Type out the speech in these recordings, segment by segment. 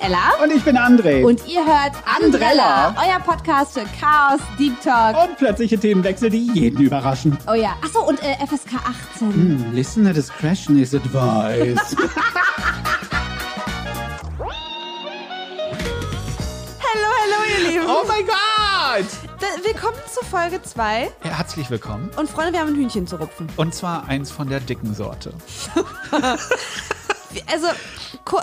Ella. Und ich bin André. Und ihr hört Andrella, euer Podcast für Chaos, Deep Talk. Und plötzliche Themenwechsel, die jeden überraschen. Oh ja. Achso, und äh, FSK 18. Hm, listener discretion is advised. Hallo, hallo, ihr Lieben. oh mein Gott! Willkommen zu Folge 2. Ja, herzlich willkommen. Und Freunde, wir haben ein Hühnchen zu rupfen. Und zwar eins von der dicken Sorte. Also,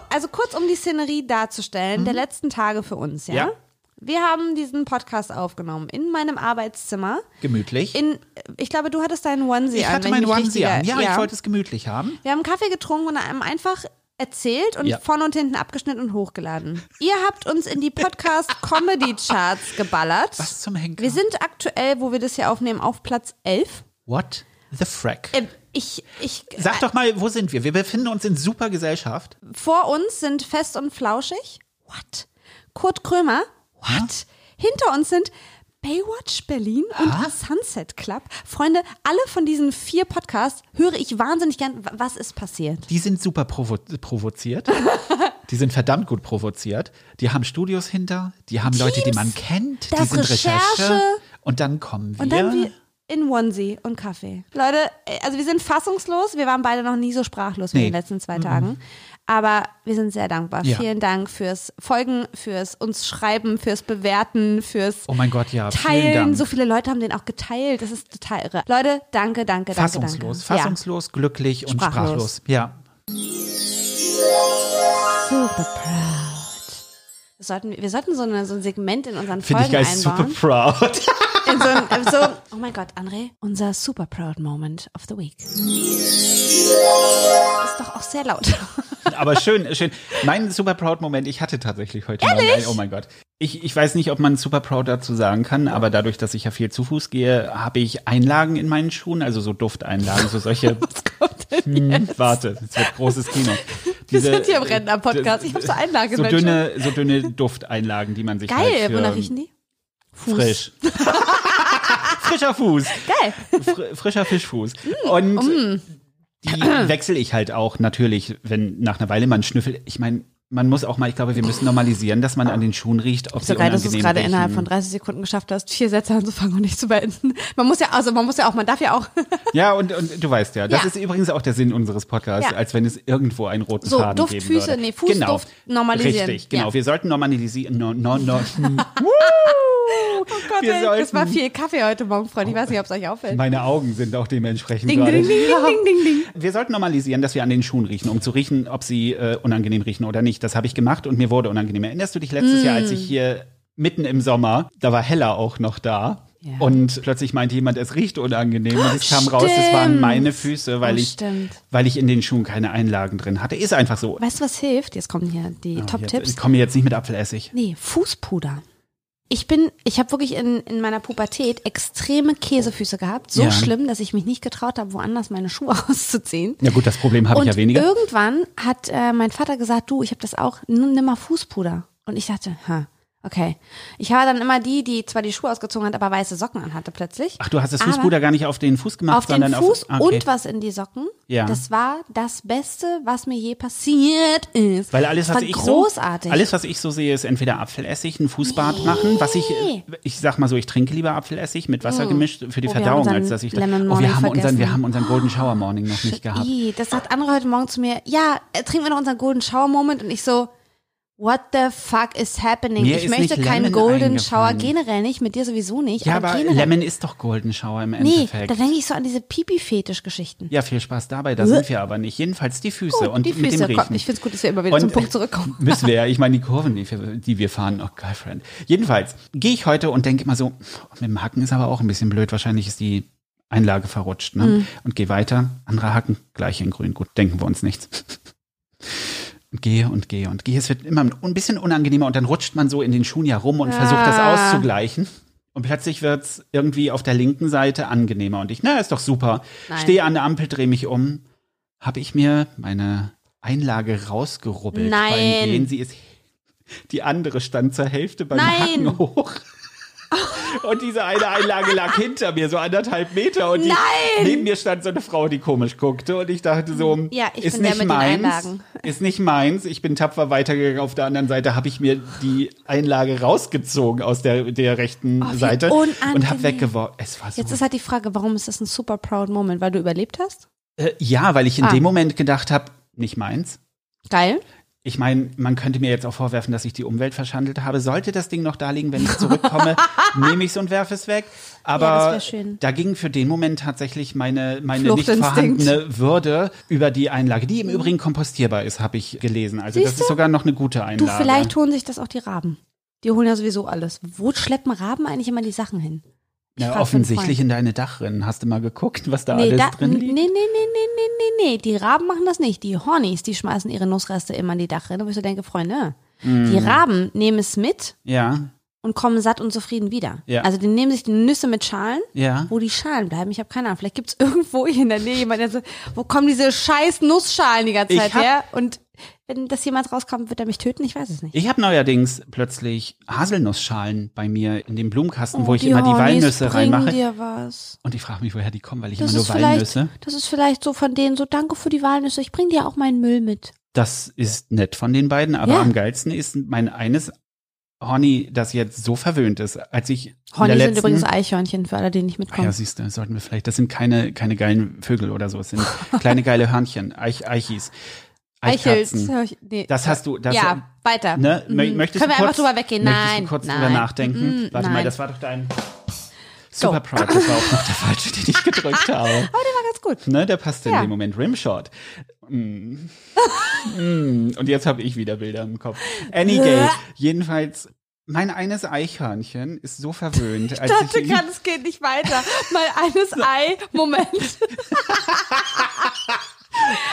also kurz um die Szenerie darzustellen, der letzten Tage für uns, ja? Ja. Wir haben diesen Podcast aufgenommen in meinem Arbeitszimmer. Gemütlich. In, ich glaube, du hattest deinen Onesie ich an. hatte wenn mein mich Onesie an. Ja, ich wollte es gemütlich haben. Wir haben Kaffee getrunken und haben einfach erzählt und Ja. vorne und hinten abgeschnitten und hochgeladen. Ihr habt uns in die Podcast Comedy Charts geballert. Was zum Henker? Wir sind aktuell, wo wir das hier aufnehmen, auf Platz 11. What the frack? Ähm, Ich, ich, Sag doch mal, wo sind wir? Wir befinden uns in super Gesellschaft. vor uns sind Fest und Flauschig. What? Kurt Krömer. What? Hinter uns sind Baywatch Berlin und Sunset Club. Freunde, alle von diesen vier Podcasts höre ich wahnsinnig gern. Was ist passiert? Die sind super provo provoziert. die sind verdammt gut provoziert. Die haben Studios hinter, die haben Leute, die man kennt, die das sind Recherche. Recherche. Und dann kommen wir. Und dann wir in Onesie und Kaffee. Leute, äh, also wir sind fassungslos. Wir waren beide noch nie so sprachlos wie in Nee. den letzten zwei Tagen. Aber wir sind sehr dankbar. Ja. Vielen Dank fürs Folgen, fürs uns Schreiben, fürs Bewerten, fürs Oh mein Gott, ja. Teilen. So viele Leute haben den auch geteilt. Das ist total irre. Leute, danke, danke, danke. fassungslos, danke. fassungslos, glücklich und Sprachlos. sprachlos. Ja. Ja. Super proud. Wir sollten, wir sollten so, eine, so ein Segment in unseren Finde ich Folgen geil, super einbauen. proud. So, ein, so, oh mein Gott, André, unser Super Proud Moment of the Week. Ist doch auch sehr laut. Aber schön, schön. Mein super proud Moment, ich hatte tatsächlich heute Morgen einen, oh mein Gott. Ich, ich weiß nicht, ob man super proud dazu sagen kann, aber dadurch, dass ich ja viel zu Fuß gehe, habe ich Einlagen in meinen Schuhen, also so Dufteinlagen, so solche. Was kommt denn Hm, warte, es wird großes Kino. Wir Diese- sind hier im Rentner-Podcast. Ich habe so Einlagen so dünne, so dünne Dufteinlagen, die man sich Geil, halt für wonach riechen die? Fuß. frisch. Frischer Fuß. Geil. Fr frischer Fischfuß. Mm, Und die wechsle ich halt auch natürlich, wenn nach einer Weile man schnüffelt. Ich meine, man muss auch mal, ich glaube, wir müssen normalisieren, dass man an den Schuhen riecht, ob So geil, dass du es gerade riechen. innerhalb von 30 Sekunden geschafft hast, vier Sätze anzufangen und nicht zu beenden. Man muss ja, also man muss ja auch, man darf ja auch Ja, und, und du weißt ja, das Ja. ist übrigens auch der Sinn unseres Podcasts, Ja. als wenn es irgendwo einen roten So, Faden Duft, geben Füße, würde. nee, Fußduft normalisieren. Richtig, genau. Ja. Wir sollten normalisieren. No, no, no. Oh Gott, Wir ey, das war sollten- viel Kaffee heute Morgen, Freunde. Ich weiß nicht, ob es euch auffällt. Meine Augen sind auch dementsprechend Ding, gerade. ding, ding, ding, ding, ding. Wir sollten normalisieren, dass wir an den Schuhen riechen, um zu riechen, ob sie äh, unangenehm riechen oder nicht. Das habe ich gemacht und mir wurde unangenehm. Erinnerst du dich letztes Jahr, als ich hier mitten im Sommer, da war Hella auch noch da. Ja. Und plötzlich meinte jemand, es riecht unangenehm. Und es kam raus, es waren Stimmt. meine Füße, weil Oh, ich, stimmt. weil ich in den Schuhen keine Einlagen drin hatte. Ist einfach so. Weißt du, was hilft? Jetzt kommen hier die Jetzt- Top-Tipps. Ich komme jetzt nicht mit Apfelessig. Nee, Fußpuder. Ich bin, ich habe wirklich in, in meiner Pubertät extreme Käsefüße gehabt. So Ja. schlimm, dass ich mich nicht getraut habe, woanders meine Schuhe auszuziehen. Ja gut, das Problem habe ich ja weniger. irgendwann hat äh, mein Vater gesagt, du, ich habe das auch, nimm, nimm mal Fußpuder. Und ich dachte, ha, okay. Ich war dann immer die, die zwar die Schuhe ausgezogen hat, aber weiße Socken anhatte plötzlich. Ach, du hast das Fußpuder gar nicht auf den Fuß gemacht, auf den sondern Fuß auf... Ah, okay. und was in die Socken. Ja. Das war das Beste, was mir je passiert ist. Weil alles, das was ich großartig. so, alles, was ich so sehe, ist entweder Apfelessig, ein Fußbad machen, was ich, Nee. ich sag mal so, ich trinke lieber Apfelessig mit Wasser gemischt für die Oh, Verdauung, als dass ich, Lemon oh, wir haben unseren, wir haben unseren Golden Shower Morning noch nicht gehabt. Das sagt andere heute Morgen zu mir, ja, äh, trinken wir noch unseren Golden Shower Moment und ich so, what the fuck is happening? Mir ich möchte keinen Golden Shower, generell nicht, mit dir sowieso nicht. Ja, aber generell. Lemon ist doch Golden Shower im Nee, Endeffekt. da denke ich so an diese Pipi-Fetisch-Geschichten. ja, viel Spaß dabei, da sind wir aber nicht. Jedenfalls die Füße Gut, und die mit dem Füße, Riechen. komm, ich finde es gut, dass wir immer wieder Und- zum Punkt zurückkommen. Müssen wir ja. Ich meine, die Kurven, die wir, die wir fahren, oh geil, Friend. Jedenfalls gehe ich heute und denke immer so, oh, mit dem Hacken ist aber auch ein bisschen blöd. Wahrscheinlich ist die Einlage verrutscht. Ne? Mhm. Und gehe weiter. Anderer Haken, gleich in grün. Gut, denken wir uns nichts. Und gehe und gehe und gehe. Es wird immer ein bisschen unangenehmer und dann rutscht man so in den Schuhen ja rum und versucht das Ah. auszugleichen. Und plötzlich wird's irgendwie auf der linken Seite angenehmer. Und ich, na, ist doch super. Nein. Stehe an der Ampel, drehe mich um. Habe ich mir meine Einlage rausgerubbelt Nein. beim Gehen. Sie ist, die andere stand zur Hälfte beim Nein. Hacken hoch. Und diese eine Einlage lag hinter mir, so anderthalb Meter. Und die, neben mir stand so eine Frau, die komisch guckte. Und ich dachte so, Ja, ich ist bin der nicht meins. Einlagen. Ist nicht meins. Ich bin tapfer weitergegangen. Auf der anderen Seite habe ich mir die Einlage rausgezogen aus der, der rechten Oh, Seite und unangenehm. habe weggeworfen. Es war so Jetzt ist halt die Frage, warum ist das ein super proud Moment? Weil du überlebt hast? Äh, ja, weil ich in Ah. dem Moment gedacht habe, nicht meins. Geil. Ich meine, man könnte mir jetzt auch vorwerfen, dass ich die Umwelt verschandelt habe. Sollte das Ding noch da liegen, wenn ich zurückkomme, nehme ich es und werfe es weg. Ja, das Aber schön. da ging für den Moment tatsächlich meine, meine nicht vorhandene Würde über die Einlage, die im Übrigen kompostierbar ist, habe ich gelesen. Also das Siehste? ist sogar noch eine gute Du, Einlage. vielleicht holen sich das auch die Raben. Die holen ja sowieso alles. Wo schleppen Raben eigentlich immer die Sachen hin? Einen offensichtlich in deine Dachrinnen. Hast du mal geguckt, was da Nee, alles da, drin nee, liegt? nee, nee, nee, nee, nee, nee. Die Raben machen das nicht. Die Hornies, die schmeißen ihre Nussreste immer in die Dachrinne, wo ich so denke, Freunde, Mm. die Raben nehmen es mit Ja, und kommen satt und zufrieden wieder. Ja. Also die nehmen sich die Nüsse mit Schalen, ja. wo die Schalen bleiben. Ich habe keine Ahnung. Vielleicht gibt's irgendwo hier in der Nähe jemanden, der so, wo kommen diese scheiß Nussschalen die ganze Zeit hab- her? Und wenn das jemals rauskommt, wird er mich töten? Ich weiß es nicht. Ich habe neuerdings plötzlich Haselnussschalen bei mir in dem Blumenkasten, wo ich Oh, die immer die Hornies Walnüsse reinmache. dir was. Und ich frage mich, woher die kommen, weil ich Das immer nur Walnüsse. das ist vielleicht so von denen so, danke für die Walnüsse. Ich bring dir auch meinen Müll mit. Das ist nett von den beiden, aber Ja. am geilsten ist mein eines Horny, das jetzt so verwöhnt ist, als ich Hornies der sind letzten, übrigens Eichhörnchen, für alle, die nicht Ah mitkommen. ja, siehst du, sollten wir vielleicht, das sind keine, keine geilen Vögel oder so, es sind kleine geile Hörnchen, Eich, Eichis. Eichkatzen. ich- Nee. Das hast du, das, ja, weiter. ne, Mhm. möchtest Können du wir kurz, einfach drüber weggehen? möchtest Nein. du kurz nein. drüber nachdenken? Mhm, Warte nein. mal, das war doch dein Super Proud, das war auch noch der falsche, den ich gedrückt habe. Aber der war ganz gut. Ne, der passte in Ja. dem Moment. Rimshot. Mm. mm. Und jetzt habe ich wieder Bilder im Kopf. Anygay. Jedenfalls, mein eines Eichhörnchen ist so verwöhnt. Ich dachte gerade, es geht nicht weiter. Mal eines Ei. Moment.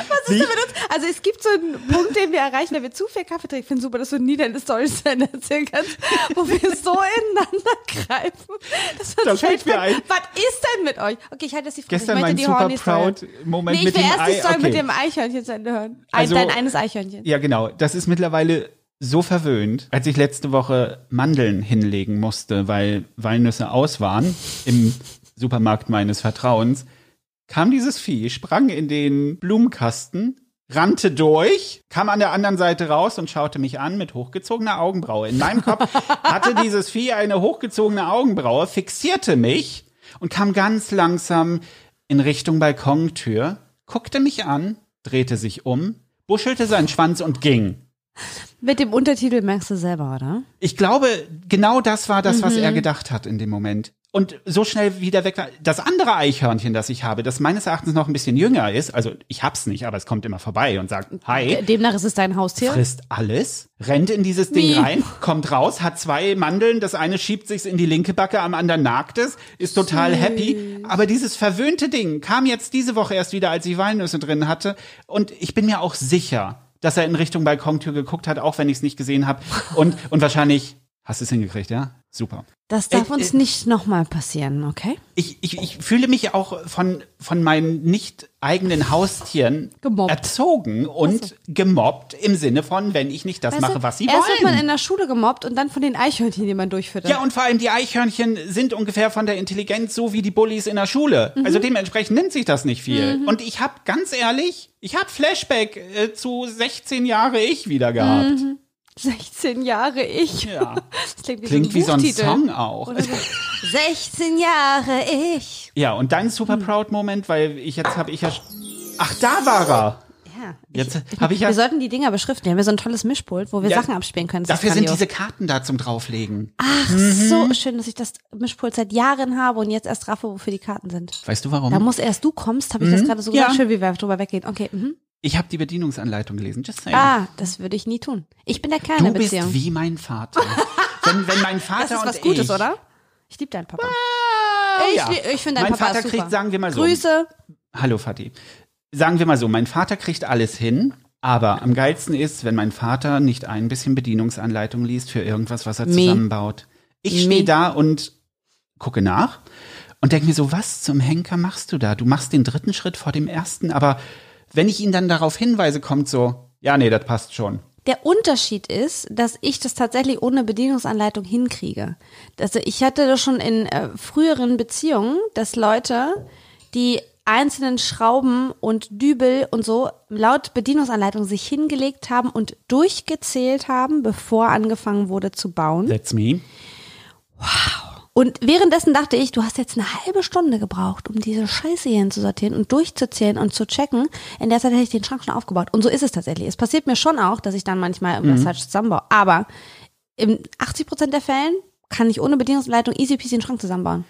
Was ist denn mit uns? Also es gibt so einen Punkt, den wir erreichen, da wir zu viel Kaffee trinken. Ich finde super, dass du nie deine Storys erzählen kannst, wo wir so ineinander greifen. Das Da fällt mir ein. Was ist denn mit euch? Okay, ich halte jetzt die Frage. Gestern ich mein die super Hornies proud Moment Nee, ich mit will dem erst die Ei. Story mit Okay. dem Eichhörnchen zu Ende hören. Ein, Also- dein eines Eichhörnchen. Ja, genau. Das ist mittlerweile so verwöhnt, als ich letzte Woche Mandeln hinlegen musste, weil Walnüsse aus waren im Supermarkt meines Vertrauens, kam dieses Vieh, sprang in den Blumenkasten, rannte durch, kam an der anderen Seite raus und schaute mich an mit hochgezogener Augenbraue. In meinem Kopf hatte dieses Vieh eine hochgezogene Augenbraue, fixierte mich und kam ganz langsam in Richtung Balkontür, guckte mich an, drehte sich um, buschelte seinen Schwanz und ging. Mit dem Untertitel merkst du selber, oder? Ich glaube, genau das war das, was er Mhm. gedacht hat in dem Moment. Und so schnell wieder weg. Das andere Eichhörnchen, das ich habe, das meines Erachtens noch ein bisschen jünger ist, also ich hab's nicht, aber es kommt immer vorbei und sagt, hi, Demnach ist es dein Haustier. frisst alles, rennt in dieses Ding Wie? rein, kommt raus, hat zwei Mandeln, das eine schiebt sich's in die linke Backe, am anderen nagt es, ist total happy. Aber dieses verwöhnte Ding kam jetzt diese Woche erst wieder, als ich Walnüsse drin hatte. Und ich bin mir auch sicher, dass er in Richtung Balkontür geguckt hat, auch wenn ich es nicht gesehen habe. Und, und wahrscheinlich, hast du es hingekriegt, ja? Super. Das darf Äh, uns äh, nicht nochmal passieren, okay? Ich, ich, ich fühle mich auch von, von meinen nicht eigenen Haustieren Gemobbt. erzogen und gemobbt im Sinne von, wenn ich nicht das Weißt mache, was sie erst wird wollen. man in der Schule gemobbt und dann von den Eichhörnchen, die man durchführt. Ja, und vor allem die Eichhörnchen sind ungefähr von der Intelligenz so wie die Bullies in der Schule. Mhm. Also dementsprechend nimmt sich das nicht viel. Und ich habe ganz ehrlich, ich habe Flashback äh, zu 16 Jahre ich wieder gehabt. 16 Jahre ich. Ja. Das klingt wie Klingt so wie ein so ein. Song auch. So. 16 Jahre ich. Ja, und dein Hm. super proud Moment, weil ich jetzt habe ich ja Ach, da war er. Ja. Jetzt habe ich ja Wir sollten die Dinger beschriften. Wir haben ja so ein tolles Mischpult, wo wir Ja, Sachen abspielen können. Das Dafür sind diese Karten da zum drauflegen. Ach, so schön, dass ich das Mischpult seit Jahren habe und jetzt erst raffe, wofür die Karten sind. Weißt du warum? Da muss erst du kommst, habe ich das gerade so Mhm. Ja. gesagt. Schön, wie wir drüber weggehen. Okay, mhm. Ich habe die Bedienungsanleitung gelesen. Just saying. Ah, das würde ich nie tun. Ich bin der Kerl in du der bist Beziehung. wie mein Vater. wenn, wenn mein Vater Das ist und was Gutes, ich, oder? Ich liebe deinen Papa. Ich, ja. ich finde deinen mein Papa Vater super. kriegt, sagen wir mal so. Grüße. Hallo Fatih. Sagen wir mal so, mein Vater kriegt alles hin, aber am geilsten ist, wenn mein Vater nicht ein bisschen Bedienungsanleitung liest für irgendwas, was er Me. zusammenbaut. Ich stehe da und gucke nach und denke mir so, was zum Henker machst du da? Du machst den dritten Schritt vor dem ersten, aber wenn ich ihn dann darauf hinweise, kommt so, ja, nee, das passt schon. Der Unterschied ist, dass ich das tatsächlich ohne Bedienungsanleitung hinkriege. Also ich hatte das schon in äh, früheren Beziehungen, dass Leute, die einzelnen Schrauben und Dübel und so laut Bedienungsanleitung sich hingelegt haben und durchgezählt haben, bevor angefangen wurde zu bauen. That's me. Und währenddessen dachte ich, du hast jetzt eine halbe Stunde gebraucht, um diese Scheiße hier hinzusortieren und durchzuzählen und zu checken. In der Zeit hätte ich den Schrank schon aufgebaut. Und so ist es tatsächlich. Es passiert mir schon auch, dass ich dann manchmal irgendwas Mhm. falsch zusammenbaue. Aber in 80 Prozent der Fällen kann ich ohne Bedienungsleitung easy peasy einen Schrank zusammenbauen.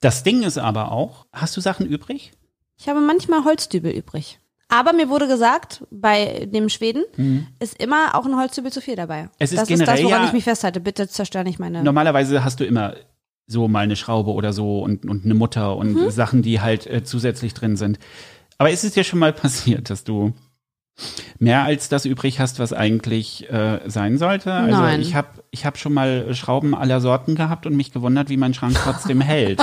Das Ding ist aber auch, hast du Sachen übrig? Ich habe manchmal Holzdübel übrig. Aber mir wurde gesagt, bei dem Schweden ist immer auch ein Holzdübel zu viel dabei. Mhm. Es ist das ist das, generell woran ja- ich mich festhalte. Bitte zerstör nicht meine. Normalerweise hast du immer so mal eine Schraube oder so und, und eine Mutter und Mhm. Sachen, die halt äh, zusätzlich drin sind. Aber ist es dir schon mal passiert, dass du mehr als das übrig hast, was eigentlich äh, sein sollte? Also Nein. ich habe ich hab schon mal Schrauben aller Sorten gehabt und mich gewundert, wie mein Schrank trotzdem hält.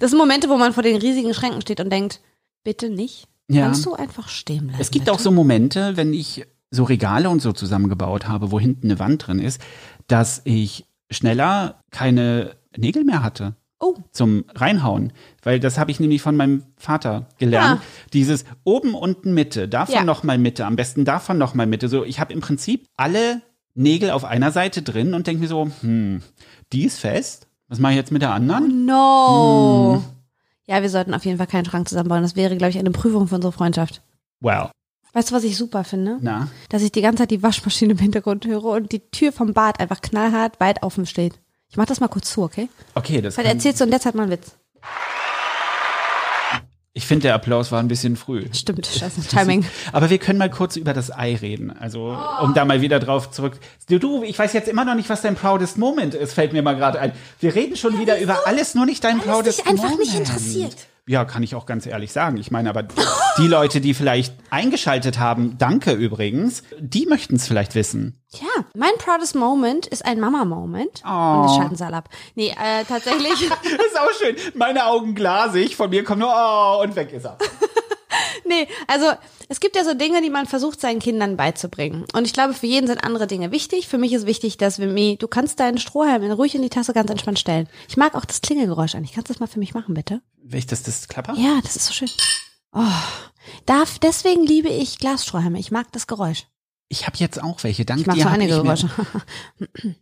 Das sind Momente, wo man vor den riesigen Schränken steht und denkt, bitte nicht. Ja. Kannst du einfach stehen bleiben? Es gibt bitte? auch so Momente, wenn ich so Regale und so zusammengebaut habe, wo hinten eine Wand drin ist, dass ich schneller keine Nägel mehr hatte. Oh. Zum Reinhauen. Weil das habe ich nämlich von meinem Vater gelernt. Ah. Dieses oben, unten, Mitte, davon Ja. noch mal Mitte, am besten davon noch mal Mitte. So, ich habe im Prinzip alle Nägel auf einer Seite drin und denke mir so, hm, die ist fest. Was mache ich jetzt mit der anderen? No. Hm. Ja, wir sollten auf jeden Fall keinen Schrank zusammenbauen. Das wäre, glaube ich, eine Prüfung für unsere Freundschaft. Wow. Weißt du, was ich super finde? Na, Dass ich die ganze Zeit die Waschmaschine im Hintergrund höre und die Tür vom Bad einfach knallhart weit offen steht. Ich mach das mal kurz zu, okay? okay, das Weil erzählst du in der Zeit mal einen Witz. Ich finde, der Applaus war ein bisschen früh. Stimmt, scheiße, Timing. Aber wir können mal kurz über das Ei reden. Also, um da mal wieder drauf zurück. Du, du, ich weiß jetzt immer noch nicht, was dein proudest Moment ist, fällt mir mal gerade ein. Wir reden schon wieder über alles, nur nicht dein Weil es proudest dich einfach Moment. nicht interessiert. Ja, kann ich auch ganz ehrlich sagen. Ich meine, aber die Leute, die vielleicht eingeschaltet haben, danke übrigens, die möchten es vielleicht wissen. Ja, mein proudest Moment ist ein Mama-Moment. Oh. Und das schalten sie alle ab. Nee, äh, tatsächlich. Das ist auch schön. Meine Augen glasig, von mir kommt nur, oh, und weg ist er. Nee, also es gibt ja so Dinge, die man versucht seinen Kindern beizubringen. Und ich glaube, für jeden sind andere Dinge wichtig. Für mich ist wichtig, dass wir mir, du kannst deinen Strohhalm in- ruhig in die Tasse ganz entspannt stellen. Ich mag auch das Klingelgeräusch eigentlich. Kannst du das mal für mich machen, bitte? Will ich, dass das klapper? Ja, das ist so schön. Oh, darf, deswegen liebe ich Glasstrohhalme. Ich mag das Geräusch. Ich habe jetzt auch welche. Dank Ich mag dir so hab einige ich mir- Geräusche.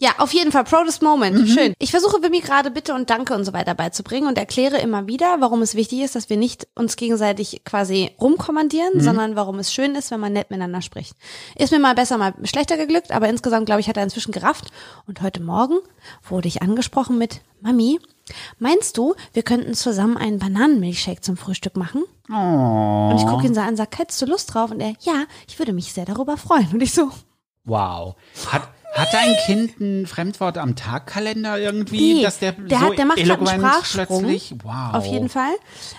Ja, auf jeden Fall. Proudest Moment. Schön. Ich versuche Wimmy gerade Bitte und Danke und so weiter beizubringen und erkläre immer wieder, warum es wichtig ist, dass wir nicht uns gegenseitig quasi rumkommandieren, sondern warum es schön ist, wenn man nett miteinander spricht. Ist mir mal besser, mal schlechter geglückt, aber insgesamt, glaube ich, hat er inzwischen gerafft. Und heute Morgen wurde ich angesprochen mit, Mami, meinst du, wir könnten zusammen einen Bananenmilchshake zum Frühstück machen? Oh. Und ich gucke ihn so an und sage, hättest du Lust drauf? Und er, ja, ich würde mich sehr darüber freuen. Und ich so, Wow. Hat, hat dein Kind ein Fremdwort am Tagkalender irgendwie, Nee, dass der, der, so hat, der macht gerade einen eloquent Sprachsprung. plötzlich? Wow. Auf jeden Fall.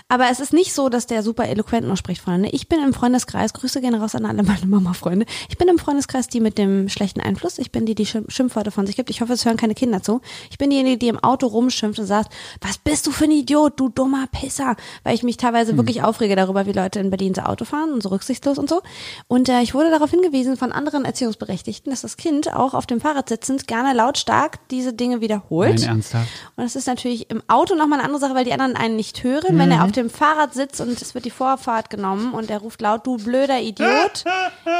Aber es ist nicht so, dass der super eloquent nur spricht, Freunde. Ich bin im Freundeskreis, Grüße gehen raus an alle meine Mama-Freunde. Ich bin im Freundeskreis die mit dem schlechten Einfluss. Ich bin die, die Schimpf- Schimpfworte von sich gibt. Ich hoffe, es hören keine Kinder zu. Ich bin diejenige, die im Auto rumschimpft und sagt, was bist du für ein Idiot, du dummer Pisser. Weil ich mich teilweise Hm. wirklich aufrege darüber, wie Leute in Berlin so Auto fahren und so rücksichtslos und so. Und äh, ich wurde darauf hingewiesen von anderen Erziehungsberechtigten, dass das Kind auch auf dem Fahrrad sitzend gerne lautstark diese Dinge wiederholt. Nein, ernsthaft? Und das ist natürlich im Auto nochmal eine andere Sache, weil die anderen einen nicht hören. Wenn er auf dem Fahrrad sitzt und es wird die Vorfahrt genommen und er ruft laut, du blöder Idiot,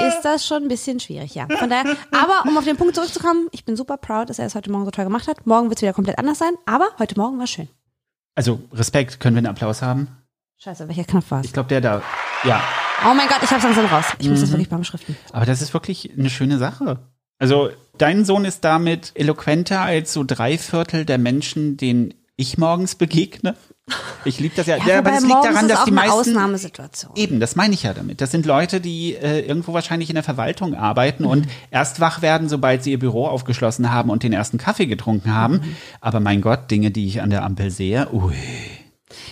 ist das schon ein bisschen schwierig, ja. Von daher, aber um auf den Punkt zurückzukommen, ich bin super proud, dass er es heute Morgen so toll gemacht hat. Morgen wird es wieder komplett anders sein, aber heute Morgen war schön. Also, Respekt, können wir einen Applaus haben? Scheiße, welcher Knopf war es? Ich glaube, der da. Ja. Oh mein Gott, ich hab's langsam raus. Ich muss das wirklich beim Beschriften. Aber das ist wirklich eine schöne Sache. Also, dein Sohn ist damit eloquenter als so drei Viertel der Menschen, denen ich morgens begegne. Ich liebe das ja. ja aber wobei das liegt daran, ist dass die eine meisten. Ausnahmesituation. Eben, das meine ich ja damit. Das sind Leute, die äh, irgendwo wahrscheinlich in der Verwaltung arbeiten Mhm. und erst wach werden, sobald sie ihr Büro aufgeschlossen haben und den ersten Kaffee getrunken haben. Mhm. Aber mein Gott, Dinge, die ich an der Ampel sehe, ui.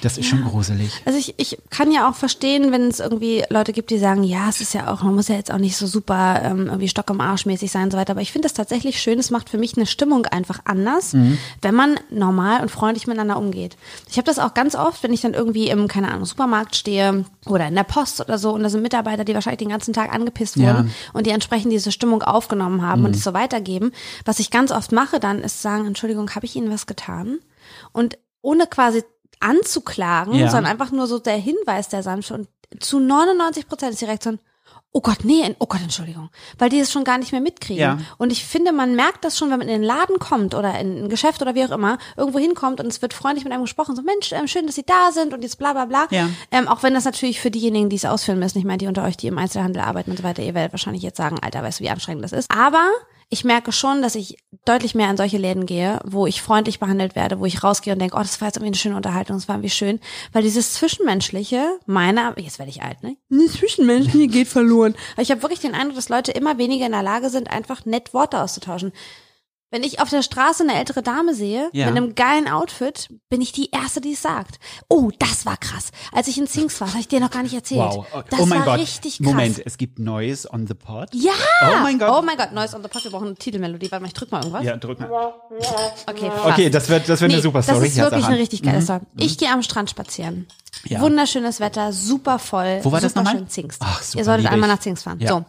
Das ist schon gruselig. Also ich, ich kann ja auch verstehen, wenn es irgendwie Leute gibt, die sagen, ja, es ist ja auch, man muss ja jetzt auch nicht so super ähm, irgendwie Stock im Arsch mäßig sein und so weiter. Aber ich finde es tatsächlich schön, es macht für mich eine Stimmung einfach anders, Mhm. wenn man normal und freundlich miteinander umgeht. Ich habe das auch ganz oft, wenn ich dann irgendwie im, keine Ahnung, Supermarkt stehe oder in der Post oder so und da sind Mitarbeiter, die wahrscheinlich den ganzen Tag angepisst Ja. Mhm. wurden und die entsprechend diese Stimmung aufgenommen haben und es so weitergeben. Was ich ganz oft mache dann, ist sagen, Entschuldigung, habe ich Ihnen was getan? Und ohne quasi anzuklagen, Ja. sondern einfach nur so der Hinweis der Sanfte und zu 99 Prozent ist die Reaktion, oh Gott, nee, oh Gott, Entschuldigung, weil die es schon gar nicht mehr mitkriegen. Ja. Und ich finde, man merkt das schon, wenn man in den Laden kommt oder in ein Geschäft oder wie auch immer, irgendwo hinkommt und es wird freundlich mit einem gesprochen, so Mensch, ähm, schön, dass Sie da sind und jetzt bla bla bla. Ja. Ähm, auch wenn das natürlich für diejenigen, die es ausführen müssen, ich meine, die unter euch, die im Einzelhandel arbeiten und so weiter, ihr werdet wahrscheinlich jetzt sagen, Alter, weißt du, wie anstrengend das ist. Aber ich merke schon, dass ich deutlich mehr in solche Läden gehe, wo ich freundlich behandelt werde, wo ich rausgehe und denke, oh, das war jetzt irgendwie eine schöne Unterhaltung, das war irgendwie schön. Weil dieses Zwischenmenschliche, meiner, jetzt werde ich alt, ne? Das Zwischenmenschliche geht verloren. Aber ich habe wirklich den Eindruck, dass Leute immer weniger in der Lage sind, einfach nett Worte auszutauschen. Wenn ich auf der Straße eine ältere Dame sehe, Ja. mit einem geilen Outfit, bin ich die Erste, die es sagt. Oh, das war krass. Als ich in Sings war, habe ich dir noch gar nicht erzählt. Wow. Das oh mein war Gott. richtig krass. Moment, es gibt Neues on the Pod. Ja! Oh mein Gott. Oh mein Gott, Neues on the Pod. Wir brauchen eine Titelmelodie. Warte mal, ich drück mal irgendwas. Ja, drück mal. Okay, Okay, fast. das wird, das wird eine super Story. Das ist wirklich eine richtig geile Story. Ich gehe am Strand spazieren. Ja. Wunderschönes Wetter, super voll. Wo war das nochmal? schön Zingst. Ach, super, Ihr solltet liebe einmal nach Zingst fahren. Ja. So.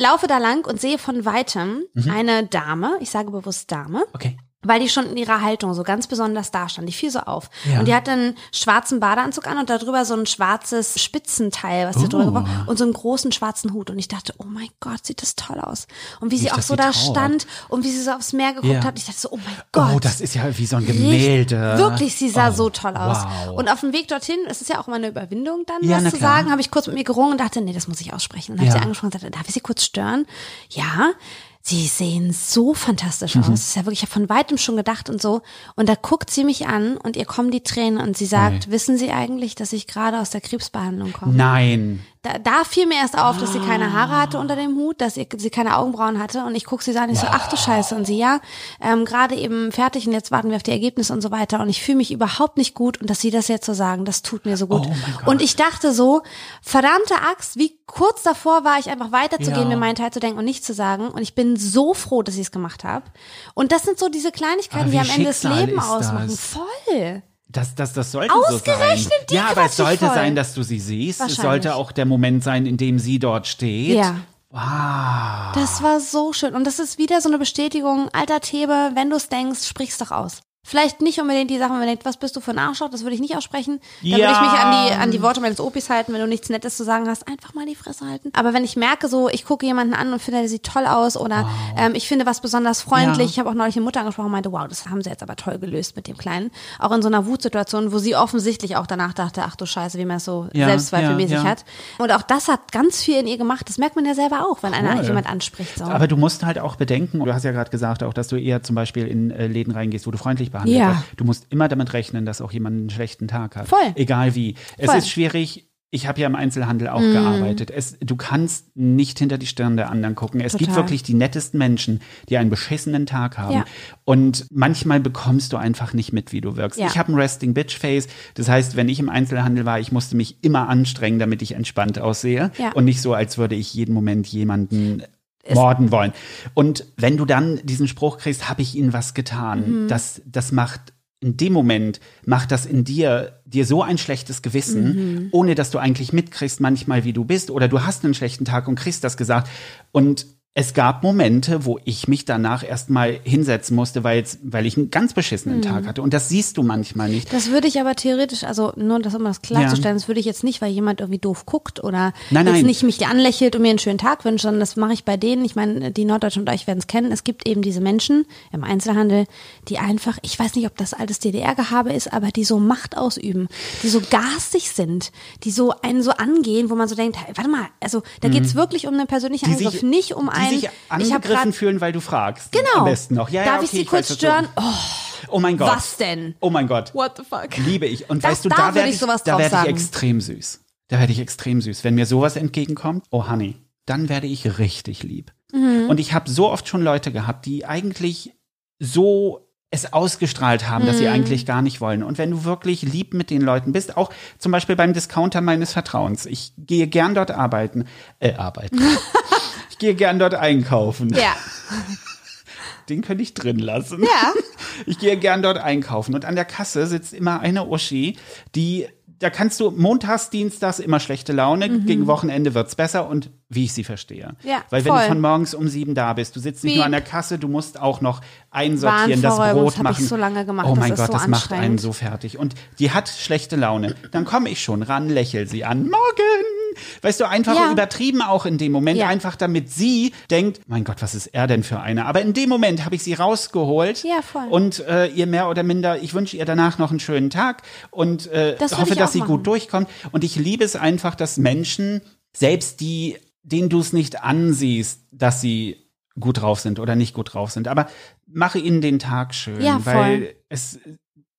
Laufe da lang und sehe von weitem eine Dame, ich sage bewusst Dame, Okay. weil die schon in ihrer Haltung so ganz besonders da stand. Die fiel so auf. Ja. Und die hatte einen schwarzen Badeanzug an und darüber so ein schwarzes Spitzenteil, was sie Oh. drüber gebracht und so einen großen schwarzen Hut. Und ich dachte, oh mein Gott, sieht das toll aus. Und wie sie Nicht, auch dass so sie da trauert. stand und wie sie so aufs Meer geguckt Ja. hat. Ich dachte so, oh mein Gott. Oh, das ist ja wie so ein Gemälde. Richtig, wirklich, sie sah Oh, so toll aus. wow. Und auf dem Weg dorthin, es ist ja auch immer eine Überwindung dann, Ja, was zu klar. sagen, habe ich kurz mit mir gerungen und dachte, nee, das muss ich aussprechen. Und habe Ja. sie angesprochen und sagte, darf ich sie kurz stören? Ja. Sie sehen so fantastisch Mhm. aus. Das ist ja wirklich, ich habe von weitem schon gedacht und so. Und da guckt sie mich an und ihr kommen die Tränen und sie sagt, wissen Sie eigentlich, dass ich gerade aus der Krebsbehandlung komme? Nein. Da, da fiel mir erst auf, dass sie keine Haare hatte unter dem Hut, dass sie, sie keine Augenbrauen hatte. Und ich gucke sie so an, ich so, ach du Scheiße. Und sie, ja, ähm, gerade eben fertig und jetzt warten wir auf die Ergebnisse und so weiter. Und ich fühle mich überhaupt nicht gut. Und dass sie das jetzt so sagen, das tut mir so gut. Oh und ich dachte so, verdammte Axt, wie kurz davor war ich einfach weiterzugehen, Ja. mir meinen Teil zu denken und nichts zu sagen. Und ich bin so froh, dass ich es gemacht habe. Und das sind so diese Kleinigkeiten, die am Ende das Schicksal Leben ausmachen. das? Voll. Das, das, das sollte so sein. Ausgerechnet die Ja, aber es sollte voll. sein, dass du sie siehst. Es sollte auch der Moment sein, in dem sie dort steht. Ja. Wow. Das war so schön. Und das ist wieder so eine Bestätigung, alter Thebe, wenn du es denkst, sprich's doch aus. Vielleicht nicht unbedingt die Sachen, wenn man denkt, was bist du für ein Arschloch, das würde ich nicht aussprechen. Da würde ich Ja. mich an die, an die Worte meines Opis halten, wenn du nichts Nettes zu sagen hast, einfach mal die Fresse halten. Aber wenn ich merke, so, ich gucke jemanden an und finde, der sieht toll aus oder ähm, ich finde was besonders freundlich. Ja. Ich habe auch neulich eine Mutter angesprochen und meinte, wow, das haben sie jetzt aber toll gelöst mit dem Kleinen. Auch in so einer Wutsituation, wo sie offensichtlich auch danach dachte, ach du Scheiße, wie man es so Ja, selbstzweifelmäßig ja, ja. hat. Und auch das hat ganz viel in ihr gemacht. Das merkt man ja selber auch, wenn einer Voll. jemand anspricht. So. Aber du musst halt auch bedenken, du hast ja gerade gesagt, auch, dass du eher zum Beispiel in äh, Läden reingehst, wo du freundlich behandelt Ja. wirst. Du musst immer damit rechnen, dass auch jemand einen schlechten Tag hat. Voll. Egal wie. Es Voll. ist schwierig. Ich habe ja im Einzelhandel auch gearbeitet. Es, du kannst nicht hinter die Stirn der anderen gucken. Es gibt Total. wirklich die nettesten Menschen, die einen beschissenen Tag haben. Ja. Und manchmal bekommst du einfach nicht mit, wie du wirkst. Ja. Ich habe ein Resting Bitch Face. Das heißt, wenn ich im Einzelhandel war, ich musste mich immer anstrengen, damit ich entspannt aussehe. Ja. Und nicht so, als würde ich jeden Moment jemanden morden wollen. Und wenn du dann diesen Spruch kriegst, habe ich ihnen was getan, Mhm. das, das macht in dem Moment macht das in dir dir so ein schlechtes Gewissen, Mhm. ohne dass du eigentlich mitkriegst manchmal, wie du bist, oder du hast einen schlechten Tag und kriegst das gesagt. Und es gab Momente, wo ich mich danach erstmal hinsetzen musste, weil, jetzt, weil ich einen ganz beschissenen Mhm. Tag hatte. Und das siehst du manchmal nicht. Das würde ich aber theoretisch, also nur das, um das klarzustellen, das würde ich jetzt nicht, weil jemand irgendwie doof guckt oder Nein, jetzt nein. nicht mich anlächelt und mir einen schönen Tag wünscht, sondern das mache ich bei denen. Ich meine, die Norddeutschen und euch werden es kennen. Es gibt eben diese Menschen im Einzelhandel, die einfach, ich weiß nicht, ob das altes DDR-Gehabe ist, aber die so Macht ausüben, die so garstig sind, die so einen so angehen, wo man so denkt, hey, warte mal, also da geht's wirklich um einen persönlichen Mhm. Die Angriff, sich, nicht um einen. Sich ich hab angegriffen grad, fühlen, weil du fragst. Genau. Am besten noch. Ja, ja, Darf okay, ich sie weiß, kurz stören? Oh, Oh mein Gott. was denn? Oh mein Gott. What the fuck? Liebe ich. Und Das- weißt du, da da werde ich ich, da werde ich extrem süß. Da werde ich extrem süß. Wenn mir sowas entgegenkommt, oh Honey, dann werde ich richtig lieb. Mhm. Und ich habe so oft schon Leute gehabt, die eigentlich so es ausgestrahlt haben, dass sie eigentlich gar nicht wollen. Und wenn du wirklich lieb mit den Leuten bist, auch zum Beispiel beim Discounter meines Vertrauens, ich gehe gern dort arbeiten, äh, arbeiten. ich gehe gern dort einkaufen. Ja. Den könnte ich drin lassen. Ja. Ich gehe gern dort einkaufen und an der Kasse sitzt immer eine Uschi, die da kannst du montags, dienstags immer schlechte Laune, gegen Wochenende wird's besser und wie ich sie verstehe. Ja, Weil wenn voll. du von morgens um sieben da bist, du sitzt nicht nur an der Kasse, du musst auch noch einsortieren, das Brot das hab ich machen. so lange gemacht, Oh das mein ist Gott, so das macht einen so fertig. Und die hat schlechte Laune. Dann komme ich schon ran, lächel sie an. Morgen! Weißt du, einfach Ja. übertrieben auch in dem Moment, Ja. einfach damit sie denkt, mein Gott, was ist er denn für einer? Aber in dem Moment habe ich sie rausgeholt Ja, voll. und äh, ihr mehr oder minder, ich wünsche ihr danach noch einen schönen Tag und äh, Das hoffe, dass sie machen. gut durchkommt. Und ich liebe es einfach, dass Menschen, selbst die, denen du es nicht ansiehst, dass sie gut drauf sind oder nicht gut drauf sind, aber mache ihnen den Tag schön, Ja, weil es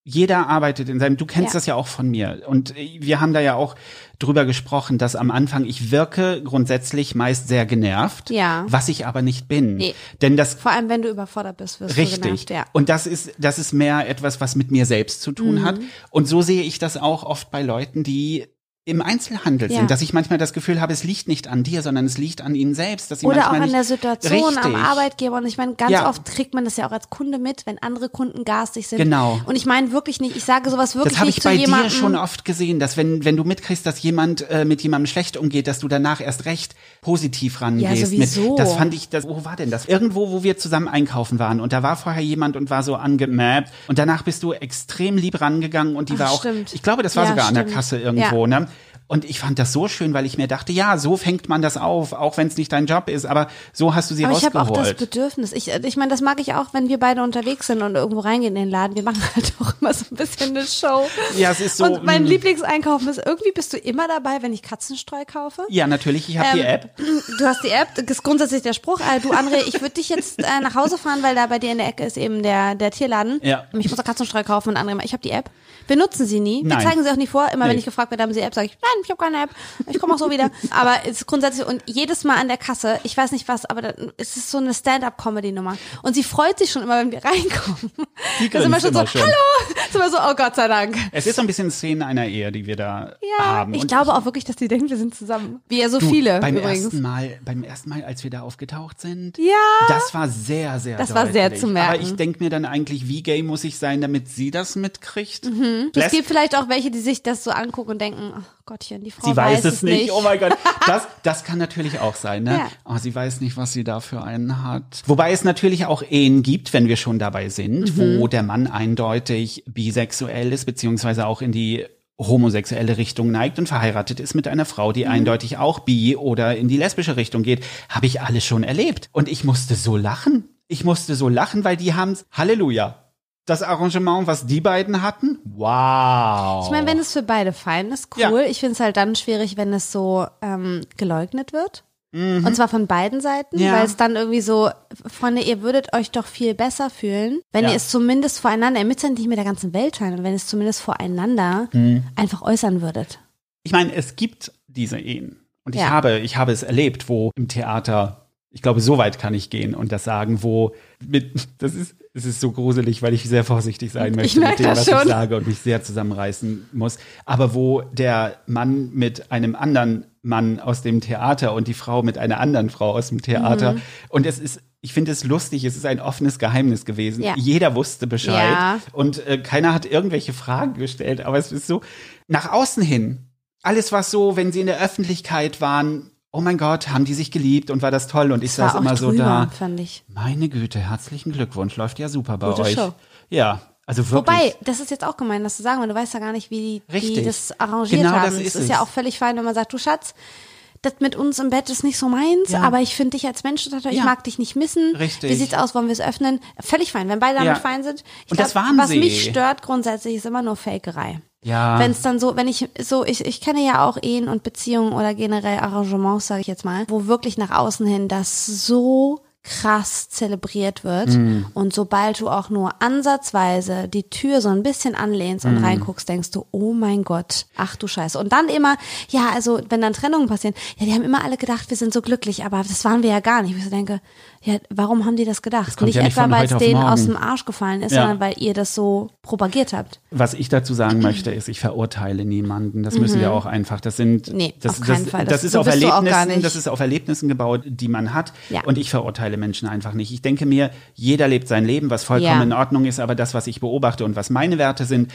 jeder arbeitet in seinem, du kennst Ja. das ja auch von mir. Und wir haben da ja auch drüber gesprochen, dass am Anfang ich wirke grundsätzlich meist sehr genervt, Ja. was ich aber nicht bin. Nee. Denn das Vor allem, wenn du überfordert bist, wirst du Richtig. genervt. Ja. Und das ist, das ist mehr etwas, was mit mir selbst zu tun Mhm. hat. Und so sehe ich das auch oft bei Leuten, die im Einzelhandel Ja. sind, dass ich manchmal das Gefühl habe, es liegt nicht an dir, sondern es liegt an ihnen selbst. Dass sie Oder auch an der Situation am Richtig. Arbeitgeber. Und ich meine, ganz Ja. oft kriegt man das ja auch als Kunde mit, wenn andere Kunden garstig sind. Genau. Und ich meine wirklich nicht, ich sage sowas wirklich Das habe nicht ich zu bei jemandem. dir schon oft gesehen, dass wenn, wenn du mitkriegst, dass jemand äh, mit jemandem schlecht umgeht, dass du danach erst recht positiv rangehst. sowieso. Mit, das fand ich, das, wo war denn das? Irgendwo, wo wir zusammen einkaufen waren und da war vorher jemand und war so angemappt und danach bist du extrem lieb rangegangen und die Ach, war auch, stimmt. ich glaube, das war Ja, sogar an der stimmt. Kasse irgendwo, Ja. ne? Und ich fand das so schön, weil ich mir dachte, ja, so fängt man das auf, auch wenn es nicht dein Job ist, aber so hast du sie Aber ich habe auch das rausgeholt. Bedürfnis. Ich, ich meine, das mag ich auch, wenn wir beide unterwegs sind und irgendwo reingehen in den Laden. Wir machen halt auch immer so ein bisschen eine Show. Ja, es ist so, Und mein mm. Lieblingseinkaufen ist, irgendwie bist du immer dabei, wenn ich Katzenstreu kaufe. ja, natürlich, ich habe die Ähm, App. Du hast die App, das ist grundsätzlich der Spruch. Äh, du, André, ich würde dich jetzt äh, nach Hause fahren, weil da bei dir in der Ecke ist eben der, der Tierladen. Ja. Ich muss auch Katzenstreu kaufen und André, ich habe die App. Wir nutzen sie nie. Wir Nein. zeigen sie auch nie vor. Immer wenn Nee. ich gefragt werde, haben sie App, sage ich, nein, ich habe keine App. Ich komme auch so wieder. Aber es ist grundsätzlich, und jedes Mal an der Kasse, ich weiß nicht was, aber da, es ist so eine Stand-up-Comedy-Nummer. Und sie freut sich schon immer, wenn wir reinkommen. Die Da sind wir schon so, immer schon. hallo! Ist immer so, oh Gott sei Dank. Es ist so ein bisschen Szenen einer Ehe, die wir da Ja, haben. ich Und glaube auch wirklich, dass die denken, wir sind zusammen. Wie ja so Du, viele beim übrigens. ersten Mal, beim ersten Mal, als wir da aufgetaucht sind, Ja. das war sehr, sehr Das war sehr deutlich. zu merken. Aber ich denke mir dann eigentlich, wie gay muss ich sein, damit sie das mitkriegt? Mhm. Es gibt vielleicht auch welche, die sich das so angucken und denken, ach Gottchen, die Frau sie weiß, es nicht. Oh mein Gott, das, das kann natürlich auch sein. Ne? Ja. Oh, sie weiß nicht, was sie da für einen hat. Wobei es natürlich auch Ehen gibt, wenn wir schon dabei sind, Mhm. wo der Mann eindeutig bisexuell ist, beziehungsweise auch in die homosexuelle Richtung neigt und verheiratet ist mit einer Frau, Mhm. die eindeutig auch bi oder in die lesbische Richtung geht, habe ich alles schon erlebt. Und ich musste so lachen. Ich musste so lachen, weil die haben's, Halleluja. Das Arrangement, was die beiden hatten, wow. Ich meine, wenn es für beide fein ist, cool. Ja. Ich finde es halt dann schwierig, wenn es so ähm, geleugnet wird. Und zwar von beiden Seiten, Mhm. Ja. weil es dann irgendwie so, Freunde, ihr würdet euch doch viel besser fühlen, wenn Ja. ihr es zumindest voreinander, ihr müsst ja nicht mit der ganzen Welt teilen, wenn ihr es zumindest voreinander Mhm. einfach äußern würdet. Ich meine, es gibt diese Ehen. Und ich Ja. habe, ich habe es erlebt, wo im Theater, ich glaube, so weit kann ich gehen und das sagen, wo mit, das ist, es ist so gruselig, weil ich sehr vorsichtig sein möchte mit dem, was schon. ich sage und mich sehr zusammenreißen muss. Aber wo der Mann mit einem anderen Mann aus dem Theater und die Frau mit einer anderen Frau aus dem Theater. Mhm. Und es ist, ich finde es lustig, es ist ein offenes Geheimnis gewesen. Ja. Jeder wusste Bescheid Ja. und äh, keiner hat irgendwelche Fragen gestellt, aber es ist so, nach außen hin, alles was so, wenn sie in der Öffentlichkeit waren, oh mein Gott, haben die sich geliebt und war das toll und ich Das saß immer so drüber, da. fand ich. Meine Güte, herzlichen Glückwunsch, läuft ja super bei Gute euch. Show. Ja, also wirklich. Wobei, das ist jetzt auch gemein, das zu sagen, weil du weißt ja gar nicht, wie die, die Richtig. das arrangiert Genau haben. das ist es ist ja auch völlig fein, wenn man sagt, du Schatz, das mit uns im Bett ist nicht so meins, Ja. aber ich finde dich als Mensch total, ich Ja. mag dich nicht missen. Richtig. Wie sieht's aus, wollen wir es öffnen? Völlig fein, wenn beide damit Ja. fein sind. Ich Und glaub, das waren was sie. mich stört grundsätzlich ist immer nur Fakerei. Ja. Wenn es dann so, wenn ich so, ich, ich kenne ja auch Ehen und Beziehungen oder generell Arrangements, sage ich jetzt mal, wo wirklich nach außen hin das so krass zelebriert wird. Mhm. Und sobald du auch nur ansatzweise die Tür so ein bisschen anlehnst und reinguckst, denkst du, oh mein Gott, ach du Scheiße. Und dann immer, ja, also wenn dann Trennungen passieren, ja, die haben immer alle gedacht, wir sind so glücklich, aber das waren wir ja gar nicht. Ich so denke, ja, warum haben die das gedacht? kommt nicht ja etwa, weil es denen aus dem Arsch gefallen ist, Ja. sondern weil ihr das so propagiert habt. Was ich dazu sagen möchte, ist, ich verurteile niemanden. Das müssen wir auch einfach. Das sind, Mhm. Nee, das, auf keinen das, Fall. Das, Das- ist so auf Erlebnissen, das ist auf Erlebnissen gebaut, die man hat. Ja. Und ich verurteile Menschen einfach nicht. Ich denke mir, jeder lebt sein Leben, was vollkommen Ja. in Ordnung ist. Aber das, was ich beobachte und was meine Werte sind,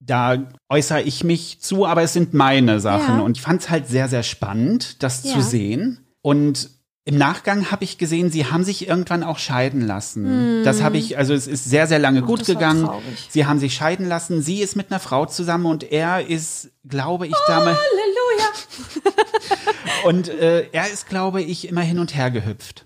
da äußere ich mich zu, aber es sind meine Sachen. Und ich fand es halt sehr, sehr spannend, das zu sehen. Und im Nachgang habe ich gesehen, sie haben sich irgendwann auch scheiden lassen. Das habe ich, also es ist sehr, sehr lange gut das war gegangen. Sie haben sich scheiden lassen. Sie ist mit einer Frau zusammen und er ist, glaube ich, damals. Halleluja. Und äh, er ist, glaube ich, immer hin und her gehüpft.